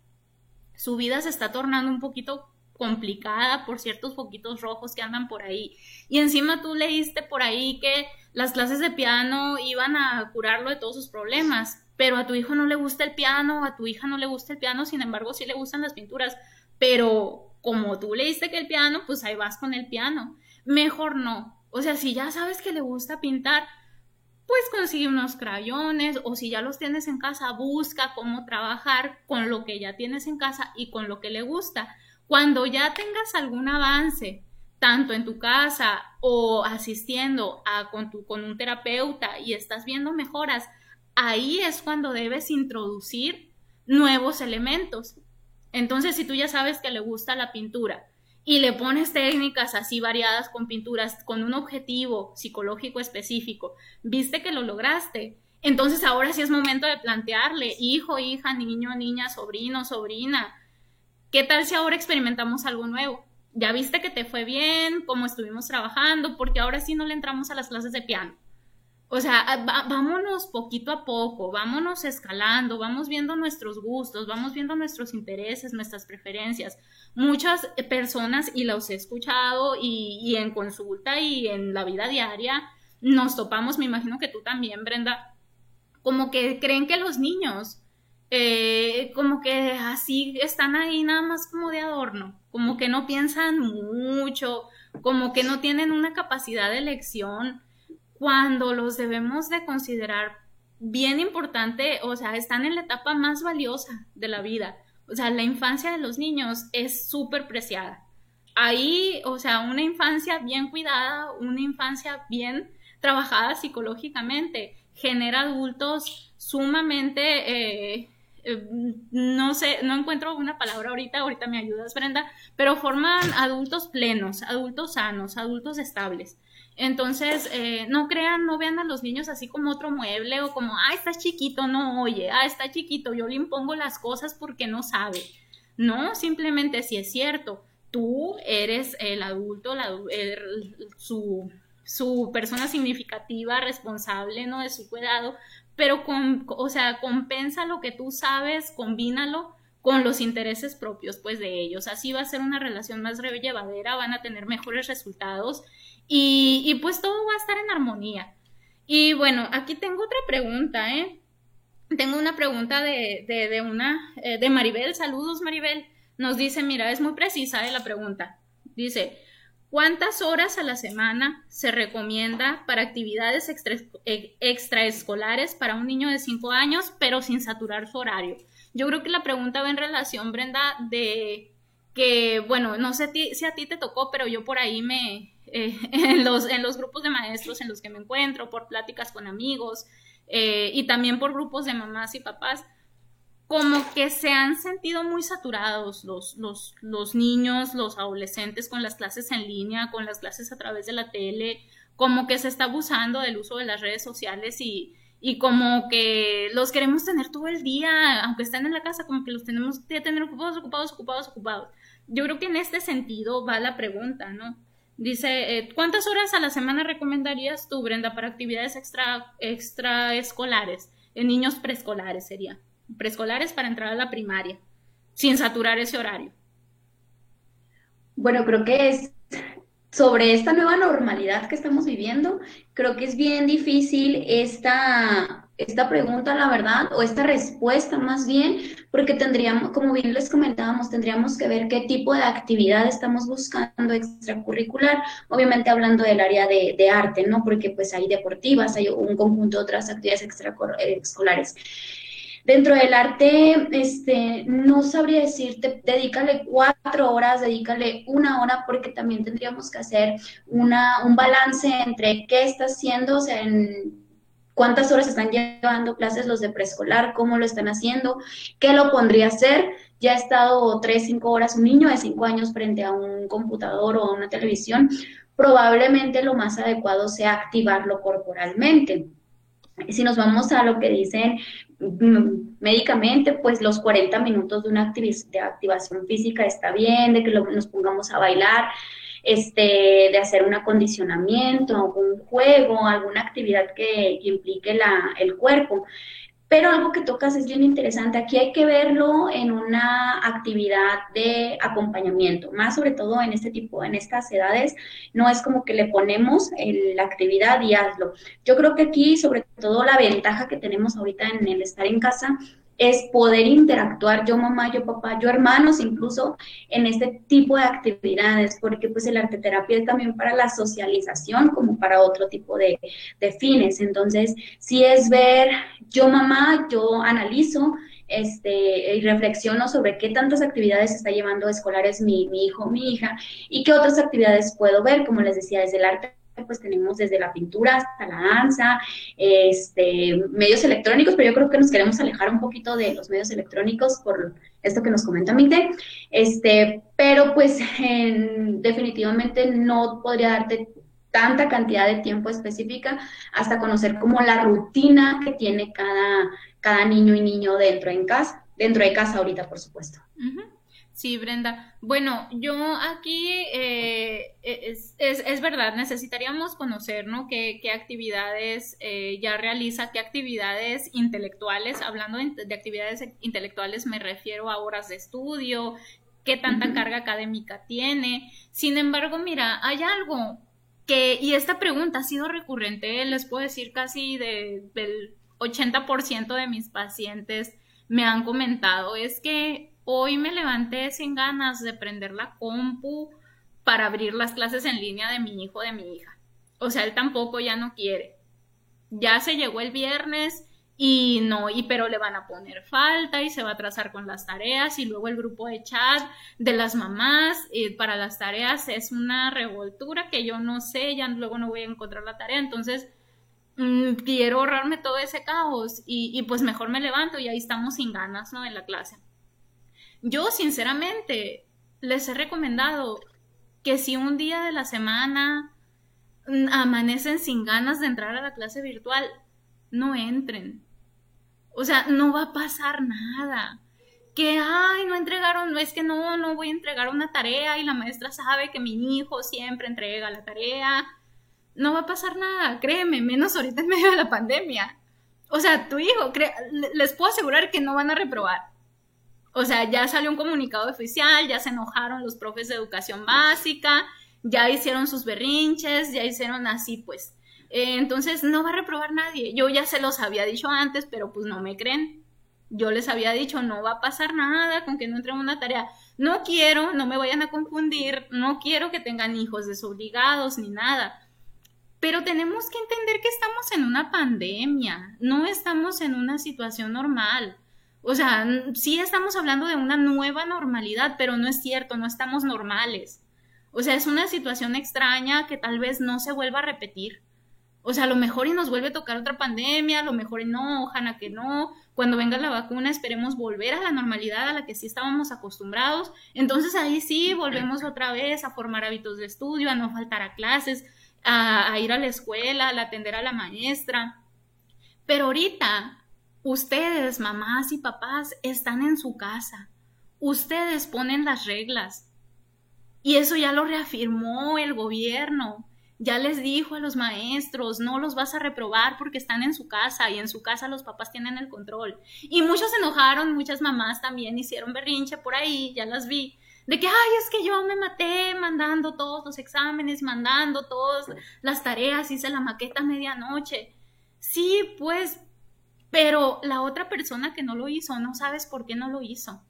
su vida se está tornando un poquito complicada por ciertos poquitos rojos que andan por ahí. Y encima tú leíste por ahí que las clases de piano iban a curarlo de todos sus problemas, pero a tu hijo no le gusta el piano, a tu hija no le gusta el piano, sin embargo sí le gustan las pinturas, pero como tú leíste que el piano, pues ahí vas con el piano. Mejor no. O sea, si ya sabes que le gusta pintar, pues consigue unos crayones o si ya los tienes en casa, busca cómo trabajar con lo que ya tienes en casa y con lo que le gusta. Cuando ya tengas algún avance tanto en tu casa o asistiendo a, con, tu, con un terapeuta y estás viendo mejoras, ahí es cuando debes introducir nuevos elementos. Entonces, si tú ya sabes que le gusta la pintura y le pones técnicas así variadas con pinturas con un objetivo psicológico específico, viste que lo lograste, entonces ahora sí es momento de plantearle, hijo, hija, niño, niña, sobrino, sobrina, ¿qué tal si ahora experimentamos algo nuevo? ya viste que te fue bien, cómo estuvimos trabajando, porque ahora sí no le entramos a las clases de piano. O sea, vámonos poquito a poco, vámonos escalando, vamos viendo nuestros gustos, vamos viendo nuestros intereses, nuestras preferencias. Muchas personas, y los he escuchado y, y en consulta y en la vida diaria, nos topamos, me imagino que tú también, Brenda, como que creen que los niños eh, como que así están ahí nada más como de adorno, como que no piensan mucho, como que no tienen una capacidad de elección, cuando los debemos de considerar bien importante, o sea, están en la etapa más valiosa de la vida. O sea, la infancia de los niños es súper preciada. Ahí, o sea, una infancia bien cuidada, una infancia bien trabajada psicológicamente, genera adultos sumamente eh, eh, no sé, no encuentro una palabra ahorita, ahorita me ayudas Brenda, pero forman adultos plenos, adultos sanos, adultos estables. Entonces, eh, no crean, no vean a los niños así como otro mueble o como, ah, está chiquito, no oye, ah, está chiquito, yo le impongo las cosas porque no sabe. No, simplemente si es cierto, tú eres el adulto, su, su persona significativa, responsable, ¿no? De su cuidado, pero con, o sea, compensa lo que tú sabes, combínalo con los intereses propios, pues, de ellos. Así va a ser una relación más llevadera, van a tener mejores resultados y, y pues todo va a estar en armonía. Y bueno, aquí tengo otra pregunta, ¿eh? Tengo una pregunta de, de, una, eh, de Maribel. Saludos, Maribel. Nos dice, mira, es muy precisa ¿eh? la pregunta. Dice, ¿Cuántas horas a la semana se recomienda para actividades e, extraescolares para un niño de 5 años, pero sin saturar su horario? Yo creo que la pregunta va en relación, Brenda, de que, bueno, no sé si a ti te tocó, pero yo por ahí me, eh, en, los, en los grupos de maestros en los que me encuentro, por pláticas con amigos eh, y también por grupos de mamás y papás, como que se han sentido muy saturados los, los, los, niños, los adolescentes con las clases en línea, con las clases a través de la tele, como que se está abusando del uso de las redes sociales y, y como que los queremos tener todo el día, aunque estén en la casa, como que los tenemos que tener ocupados, ocupados, ocupados, ocupados. Yo creo que en este sentido va la pregunta, ¿no? Dice, eh, ¿cuántas horas a la semana recomendarías tú, Brenda, para actividades extra, extraescolares? En niños preescolares sería preescolares para entrar a la primaria, sin saturar ese horario? Bueno, creo que es sobre esta nueva normalidad que estamos viviendo, creo que es bien difícil esta, esta pregunta, la verdad, o esta respuesta más bien, porque tendríamos, como bien les comentábamos, tendríamos que ver qué tipo de actividad estamos buscando extracurricular, obviamente hablando del área de, de arte, ¿no? Porque pues hay deportivas, hay un conjunto de otras actividades extraescolares. Dentro del arte, este, no sabría decirte, dedícale cuatro horas, dedícale una hora, porque también tendríamos que hacer una, un balance entre qué está haciendo, o sea, en cuántas horas están llevando clases los de preescolar, cómo lo están haciendo, qué lo pondría a hacer. Ya ha estado tres, cinco horas un niño de cinco años frente a un computador o a una televisión, probablemente lo más adecuado sea activarlo corporalmente. Si nos vamos a lo que dicen médicamente, pues los 40 minutos de una activación física está bien, de que nos pongamos a bailar, este, de hacer un acondicionamiento, un juego, alguna actividad que, implique la, el cuerpo. Pero algo que tocas es bien interesante. Aquí hay que verlo en una actividad de acompañamiento, más sobre todo en este tipo, en estas edades, no es como que le ponemos la actividad y hazlo. Yo creo que aquí, sobre todo, la ventaja que tenemos ahorita en el estar en casa es poder interactuar yo mamá, yo papá, yo hermanos, incluso en este tipo de actividades, porque pues el arte terapia es también para la socialización como para otro tipo de, fines. Entonces, si es ver yo mamá, yo analizo este, y reflexiono sobre qué tantas actividades está llevando escolares mi, mi hijo, mi hija, y qué otras actividades puedo ver, como les decía, desde el arte pues tenemos desde la pintura hasta la danza, este, medios electrónicos, pero yo creo que nos queremos alejar un poquito de los medios electrónicos por esto que nos comenta Mite, este, pero pues definitivamente no podría darte tanta cantidad de tiempo específica hasta conocer como la rutina que tiene cada, cada niño y niño dentro en casa, dentro de casa ahorita, por supuesto. Sí, Brenda. Bueno, yo aquí eh, es, verdad, necesitaríamos conocer, ¿no? Qué, actividades eh, ya realiza, qué actividades intelectuales, hablando de, actividades intelectuales me refiero a horas de estudio, qué tanta carga académica tiene. Sin embargo, mira, hay algo que, y esta pregunta ha sido recurrente, les puedo decir casi de, del 80% de mis pacientes me han comentado, es que Hoy me levanté sin ganas de prender la compu para abrir las clases en línea de mi hijo de mi hija. O sea, él tampoco ya no quiere. Ya se llegó el viernes y no, y pero le van a poner falta y se va a atrasar con las tareas y luego el grupo de chat de las mamás eh, para las tareas es una revoltura que yo no sé, ya luego no voy a encontrar la tarea, entonces mm, quiero ahorrarme todo ese caos y, y, pues mejor me levanto y ahí estamos sin ganas, ¿no? En la clase. Yo, sinceramente, les he recomendado que si un día de la semana amanecen sin ganas de entrar a la clase virtual, no entren. O sea, no va a pasar nada. Que, ay, no entregaron, no es que no, no voy a entregar una tarea y la maestra sabe que mi hijo siempre entrega la tarea. No va a pasar nada, créeme, menos ahorita en medio de la pandemia. O sea, tu hijo, les puedo asegurar que no van a reprobar o sea, ya salió un comunicado oficial, ya se enojaron los profes de educación básica, ya hicieron sus berrinches, ya hicieron así, pues. Eh, entonces, no va a reprobar nadie. Yo ya se los había dicho antes, pero pues no me creen. Yo les había dicho, no va a pasar nada con que no entren una tarea. No quiero, no me vayan a confundir, no quiero que tengan hijos desobligados ni nada. Pero tenemos que entender que estamos en una pandemia, no estamos en una situación normal. O sea, sí estamos hablando de una nueva normalidad, pero no es cierto, no estamos normales. O sea, es una situación extraña que tal vez no se vuelva a repetir. O sea, a lo mejor y nos vuelve a tocar otra pandemia, a lo mejor y no, ojalá que no. Cuando venga la vacuna esperemos volver a la normalidad a la que sí estábamos acostumbrados. Entonces ahí sí volvemos otra vez a formar hábitos de estudio, a no faltar a clases, a, a ir a la escuela, a atender a la maestra. Pero ahorita Ustedes, mamás y papás, están en su casa. Ustedes ponen las reglas. Y eso ya lo reafirmó el gobierno. Ya les dijo a los maestros, no los vas a reprobar porque están en su casa y en su casa los papás tienen el control. Y muchos se enojaron, muchas mamás también hicieron berrinche por ahí, ya las vi, de que, ay, es que yo me maté mandando todos los exámenes, mandando todas las tareas, hice la maqueta a medianoche. Sí, pues, pero la otra persona que no lo hizo, no sabes por qué no lo hizo.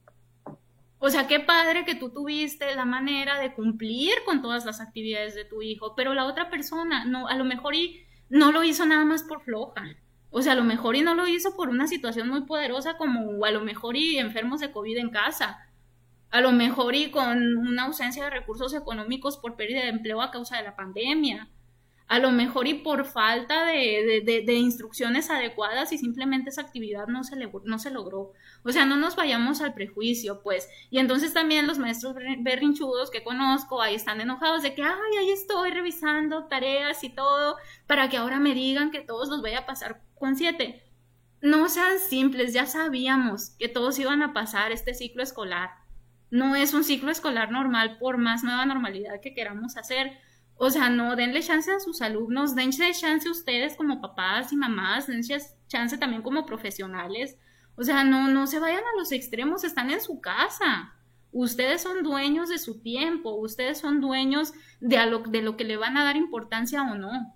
O sea, qué padre que tú tuviste la manera de cumplir con todas las actividades de tu hijo, pero la otra persona no, a lo mejor y no lo hizo nada más por floja. O sea, a lo mejor y no lo hizo por una situación muy poderosa como a lo mejor y enfermos de COVID en casa. A lo mejor y con una ausencia de recursos económicos por pérdida de empleo a causa de la pandemia a lo mejor y por falta de, de, instrucciones adecuadas y simplemente esa actividad no se, le, no se logró. O sea, no nos vayamos al prejuicio, pues. Y entonces también los maestros berrinchudos que conozco ahí están enojados de que, ay, ahí estoy revisando tareas y todo para que ahora me digan que todos los voy a pasar con siete. No sean simples, ya sabíamos que todos iban a pasar este ciclo escolar. No es un ciclo escolar normal por más nueva normalidad que queramos hacer o sea, no, denle chance a sus alumnos, denle chance a ustedes como papás y mamás, denle chance también como profesionales. O sea, no, no se vayan a los extremos, están en su casa. Ustedes son dueños de su tiempo, ustedes son dueños de, lo, de lo que le van a dar importancia o no.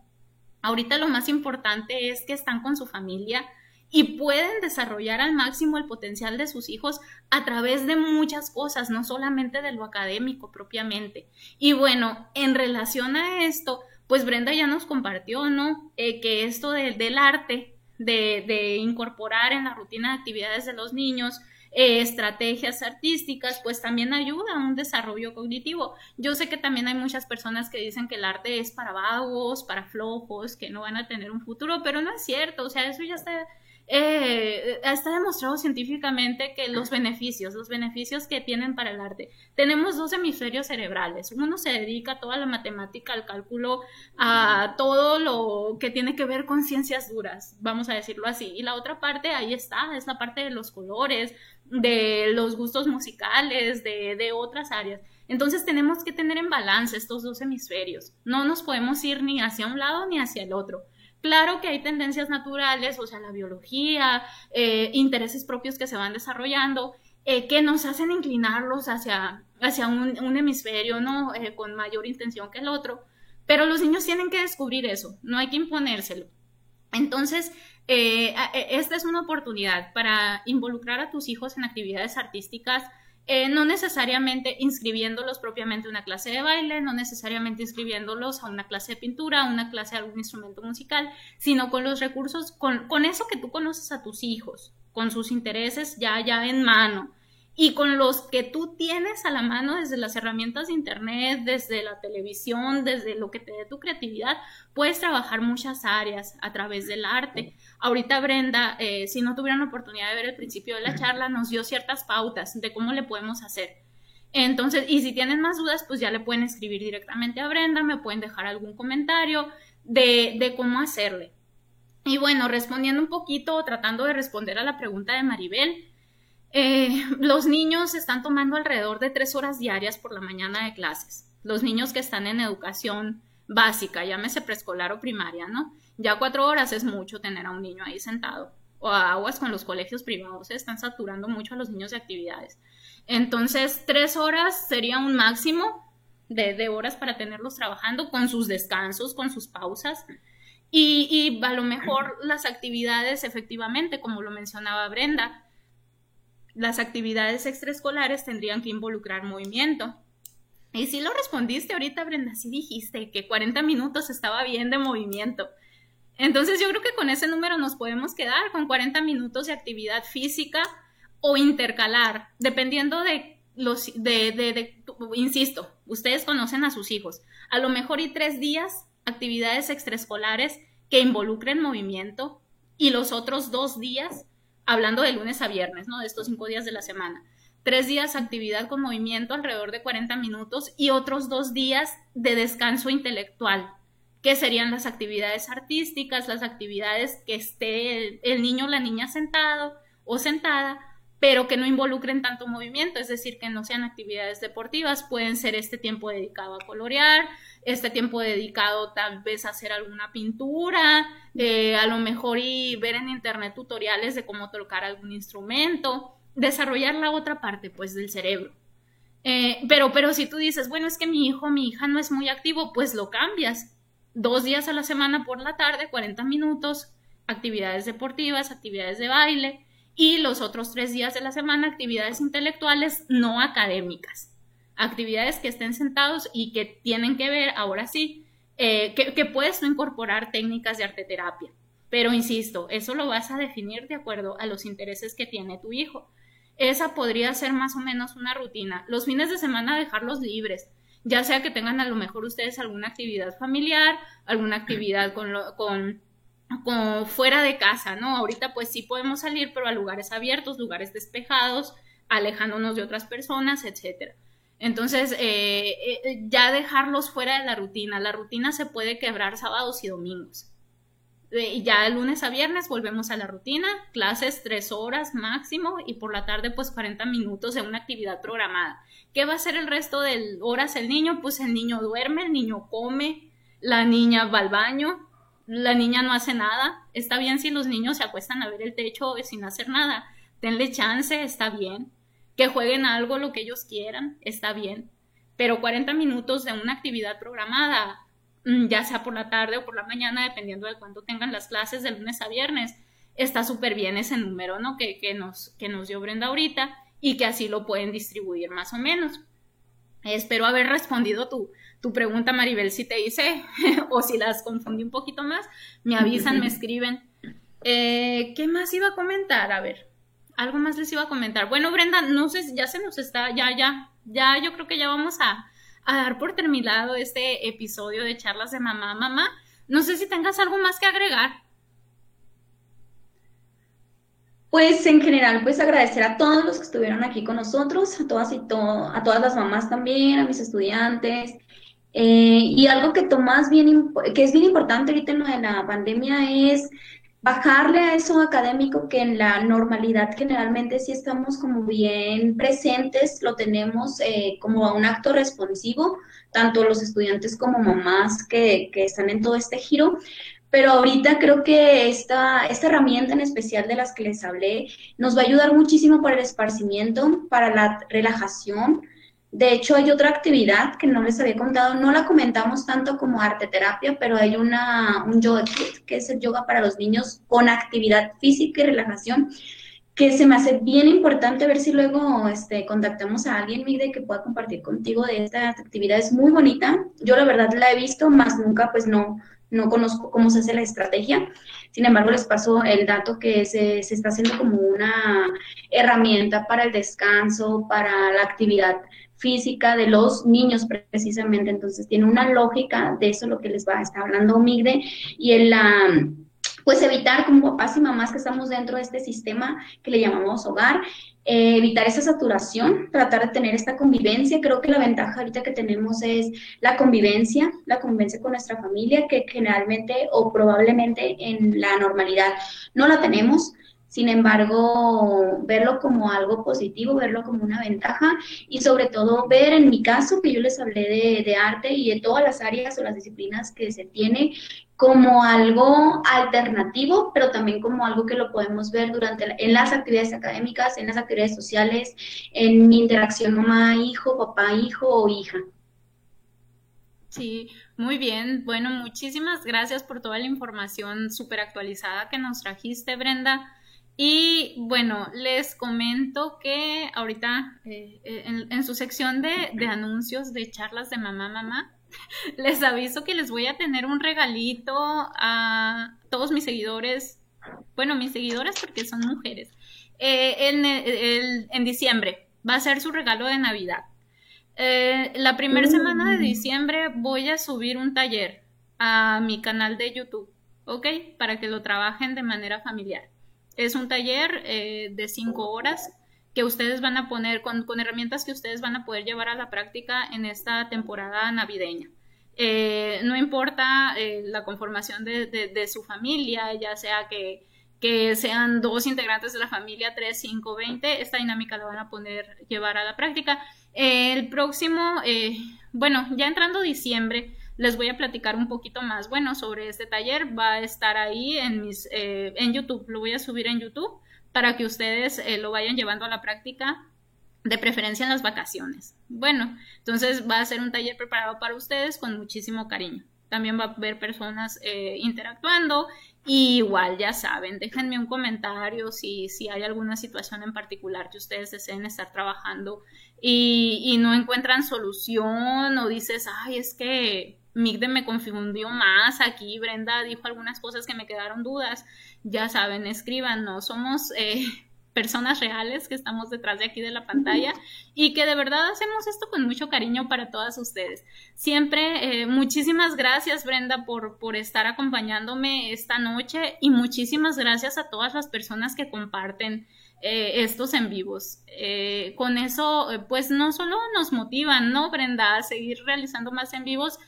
Ahorita lo más importante es que están con su familia, y pueden desarrollar al máximo el potencial de sus hijos a través de muchas cosas, no solamente de lo académico propiamente. Y bueno, en relación a esto, pues Brenda ya nos compartió, ¿no? Eh, que esto del arte, de, incorporar en la rutina de actividades de los niños, eh, estrategias artísticas, pues también ayuda a un desarrollo cognitivo. Yo sé que también hay muchas personas que dicen que el arte es para vagos, para flojos, que no van a tener un futuro, pero no es cierto, o sea, eso ya está eh, está demostrado científicamente que los beneficios, los beneficios que tienen para el arte. Tenemos dos hemisferios cerebrales. Uno se dedica a toda la matemática, al cálculo, a todo lo que tiene que ver con ciencias duras, vamos a decirlo así. Y la otra parte, ahí está, es la parte de los colores, de los gustos musicales, de, de otras áreas. Entonces tenemos que tener en balance estos dos hemisferios. No nos podemos ir ni hacia un lado ni hacia el otro. Claro que hay tendencias naturales, o sea, la biología, eh, intereses propios que se van desarrollando, eh, que nos hacen inclinarlos hacia, hacia un, hemisferio, ¿no? Eh, con mayor intención que el otro. Pero los niños tienen que descubrir eso, no hay que imponérselo. Entonces, esta es una oportunidad para involucrar a tus hijos en actividades artísticas eh, no necesariamente inscribiéndolos propiamente a una clase de baile, no necesariamente inscribiéndolos a una clase de pintura, a una clase de algún instrumento musical, sino con los recursos, con, con eso que tú conoces a tus hijos, con sus intereses ya, ya en mano y con los que tú tienes a la mano desde las herramientas de internet, desde la televisión, desde lo que te dé tu creatividad, puedes trabajar muchas áreas a través del arte. Ahorita Brenda, eh, si no tuvieron la oportunidad de ver el principio de la charla, nos dio ciertas pautas de cómo le podemos hacer. Entonces, y si tienen más dudas, pues ya le pueden escribir directamente a Brenda, me pueden dejar algún comentario de, de cómo hacerle. Y bueno, respondiendo un poquito, tratando de responder a la pregunta de Maribel, eh, los niños están tomando alrededor de tres horas diarias por la mañana de clases. Los niños que están en educación básica, llámese preescolar o primaria, ¿no? Ya cuatro horas es mucho tener a un niño ahí sentado. O aguas con los colegios privados, se están saturando mucho a los niños de actividades. Entonces, tres horas sería un máximo de, de horas para tenerlos trabajando con sus descansos, con sus pausas. Y, y a lo mejor las actividades, efectivamente, como lo mencionaba Brenda, las actividades extraescolares tendrían que involucrar movimiento. Y si lo respondiste ahorita, Brenda, sí dijiste que 40 minutos estaba bien de movimiento. Entonces yo creo que con ese número nos podemos quedar con 40 minutos de actividad física o intercalar, dependiendo de los, de, de, insisto, ustedes conocen a sus hijos. A lo mejor y tres días actividades extraescolares que involucren movimiento y los otros dos días hablando de lunes a viernes, ¿no? De estos cinco días de la semana. Tres días actividad con movimiento alrededor de 40 minutos y otros dos días de descanso intelectual, que serían las actividades artísticas, las actividades que esté el niño o la niña sentado o sentada, pero que no involucren tanto movimiento, es decir, que no sean actividades deportivas, pueden ser este tiempo dedicado a colorear, este tiempo dedicado tal vez a hacer alguna pintura, eh, a lo mejor ver en internet tutoriales de cómo tocar algún instrumento, desarrollar la otra parte pues del cerebro. Eh, pero, pero si tú dices, bueno, es que mi hijo, mi hija no es muy activo, pues lo cambias. Dos días a la semana por la tarde, 40 minutos, actividades deportivas, actividades de baile y los otros tres días de la semana, actividades intelectuales no académicas. Actividades que estén sentados y que tienen que ver, ahora sí, eh, que, que puedes incorporar técnicas de arte terapia. Pero insisto, eso lo vas a definir de acuerdo a los intereses que tiene tu hijo. Esa podría ser más o menos una rutina. Los fines de semana dejarlos libres, ya sea que tengan a lo mejor ustedes alguna actividad familiar, alguna actividad con, con, con fuera de casa, ¿no? Ahorita pues sí podemos salir, pero a lugares abiertos, lugares despejados, alejándonos de otras personas, etcétera. Entonces, eh, eh, ya dejarlos fuera de la rutina. La rutina se puede quebrar sábados y domingos. Eh, ya de lunes a viernes volvemos a la rutina, clases tres horas máximo y por la tarde pues 40 minutos de una actividad programada. ¿Qué va a hacer el resto de horas el niño? Pues el niño duerme, el niño come, la niña va al baño, la niña no hace nada. Está bien si los niños se acuestan a ver el techo sin hacer nada. Tenle chance, está bien. Que jueguen algo, lo que ellos quieran, está bien. Pero 40 minutos de una actividad programada Mm, ya sea por la tarde o por la mañana, dependiendo de cuándo tengan las clases de lunes a viernes. Está súper bien ese número, ¿no? Que, que, nos, que nos dio Brenda ahorita y que así lo pueden distribuir más o menos. Espero haber respondido tu, tu pregunta, Maribel, si te hice o si las confundí un poquito más, me avisan, me escriben. Eh, ¿Qué más iba a comentar? A ver, algo más les iba a comentar. Bueno, Brenda, no sé, ya se nos está, ya, ya, ya, yo creo que ya vamos a, dar por terminado este episodio de charlas de mamá mamá. No sé si tengas algo más que agregar. Pues en general, pues agradecer a todos los que estuvieron aquí con nosotros, a todas y a todas las mamás también, a mis estudiantes. Eh, y algo que tomas bien, que es bien importante ahorita en lo de la pandemia es bajarle a eso académico que en la normalidad generalmente sí estamos como bien presentes, lo tenemos eh, como a un acto responsivo, tanto los estudiantes como mamás que, que están en todo este giro, pero ahorita creo que esta, esta herramienta en especial de las que les hablé nos va a ayudar muchísimo para el esparcimiento, para la relajación, de hecho, hay otra actividad que no les había contado, no la comentamos tanto como arte terapia, pero hay una, un yoga kit, que es el yoga para los niños con actividad física y relajación, que se me hace bien importante ver si luego este, contactamos a alguien, Migde, que pueda compartir contigo de esta actividad. Es muy bonita. Yo la verdad la he visto, más nunca pues no, no conozco cómo se hace la estrategia. Sin embargo, les paso el dato que se, se está haciendo como una herramienta para el descanso, para la actividad física de los niños precisamente. Entonces tiene una lógica de eso lo que les va a estar hablando Migde y el la pues evitar como papás y mamás que estamos dentro de este sistema que le llamamos hogar, eh, evitar esa saturación, tratar de tener esta convivencia. Creo que la ventaja ahorita que tenemos es la convivencia, la convivencia con nuestra familia, que generalmente o probablemente en la normalidad no la tenemos. Sin embargo, verlo como algo positivo, verlo como una ventaja y sobre todo ver en mi caso que yo les hablé de, arte y de todas las áreas o las disciplinas que se tiene como algo alternativo, pero también como algo que lo podemos ver durante en las actividades académicas, en las actividades sociales, en mi interacción mamá-hijo, papá-hijo o hija. Sí, muy bien. Bueno, muchísimas gracias por toda la información súper actualizada que nos trajiste, Brenda. Y bueno, les comento que ahorita eh, eh, en, su sección de, de, anuncios de charlas de mamá, mamá, les aviso que les voy a tener un regalito a todos mis seguidores, bueno, mis seguidores porque son mujeres, eh, en, en, diciembre. Va a ser su regalo de Navidad. la primera semana de diciembre voy a subir un taller a mi canal de YouTube, ¿ok? Para que lo trabajen de manera familiar. Es un taller eh, de cinco horas que ustedes van a poner con, herramientas que ustedes van a poder llevar a la práctica en esta temporada navideña. Eh, no importa eh, la conformación de, su familia, ya sea que, que, sean dos integrantes de la familia, tres, cinco, veinte, esta dinámica la van a poder llevar a la práctica. el próximo, bueno, ya entrando diciembre, les voy a platicar un poquito más, bueno, sobre este taller. Va a estar ahí en, mis, eh, en YouTube, lo voy a subir en YouTube para que ustedes eh, lo vayan llevando a la práctica de preferencia en las vacaciones. Bueno, entonces va a ser un taller preparado para ustedes con muchísimo cariño. También va a haber personas eh, interactuando y igual ya saben, déjenme un comentario si, si hay alguna situación en particular que ustedes deseen estar trabajando y, y no encuentran solución o dices, ay, es que Migde me confundió más aquí, Brenda dijo algunas cosas que me quedaron dudas, ya saben, escríbanos, somos eh, personas reales que estamos detrás de aquí de la pantalla y que de verdad hacemos esto con mucho cariño para todas ustedes. Siempre, eh, muchísimas gracias Brenda por, por estar acompañándome esta noche y muchísimas gracias a todas las personas que comparten eh, estos en vivos. con eso, pues no solo nos motivan, ¿no, Brenda? A seguir realizando más en vivos,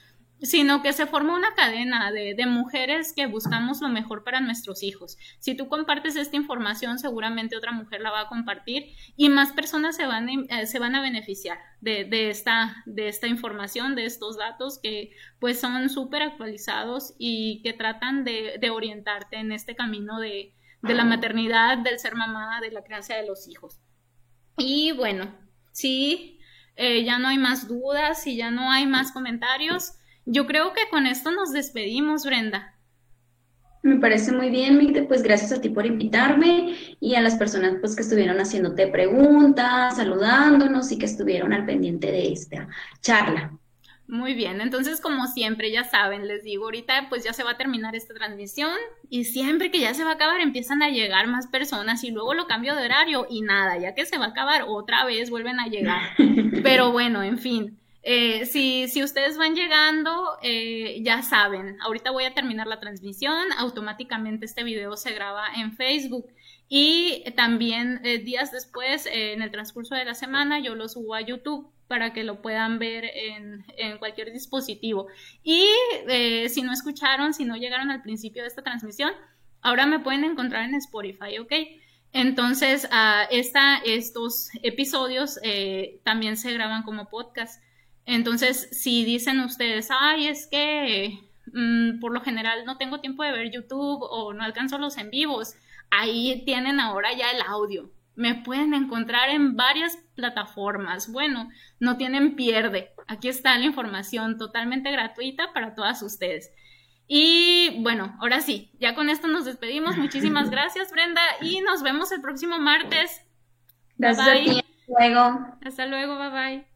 sino que se forma una cadena de, mujeres que buscamos lo mejor para nuestros hijos. Si tú compartes esta información, seguramente otra mujer la va a compartir y más personas se van, eh, se van a beneficiar de, esta, de esta información, de estos datos que pues son súper actualizados y que tratan de, orientarte en este camino de, la maternidad, del ser mamá, de la crianza de los hijos. Y bueno, si eh, ya no hay más dudas, y ya no hay más comentarios, yo creo que con esto nos despedimos, Brenda. Me parece muy bien, Migde, pues gracias a ti por invitarme y a las personas pues que estuvieron haciéndote preguntas, saludándonos y que estuvieron al pendiente de esta charla. Muy bien, entonces como siempre ya saben, les digo, ahorita pues ya se va a terminar esta transmisión y siempre que ya se va a acabar empiezan a llegar más personas y luego lo cambio de horario y nada, ya que se va a acabar otra vez vuelven a llegar. Pero bueno, en fin. Eh, si, ustedes van llegando, eh, ya saben, ahorita voy a terminar la transmisión, automáticamente este video se graba en Facebook y también eh, días después, en el transcurso de la semana, yo lo subo a YouTube para que lo puedan ver en, cualquier dispositivo. Y si no escucharon, si no llegaron al principio de esta transmisión, ahora me pueden encontrar en Spotify, ¿ok? Entonces, esta, estos episodios también se graban como podcast. Entonces, si dicen ustedes, ay, es que mm, por lo general no tengo tiempo de ver YouTube o no alcanzo los en vivos, ahí tienen ahora ya el audio. Me pueden encontrar en varias plataformas. Bueno, no tienen pierde. Aquí está la información totalmente gratuita para todas ustedes. Y bueno, ahora sí, ya con esto nos despedimos. Muchísimas gracias, Brenda, y nos vemos el próximo martes. Gracias luego. Hasta luego, bye bye.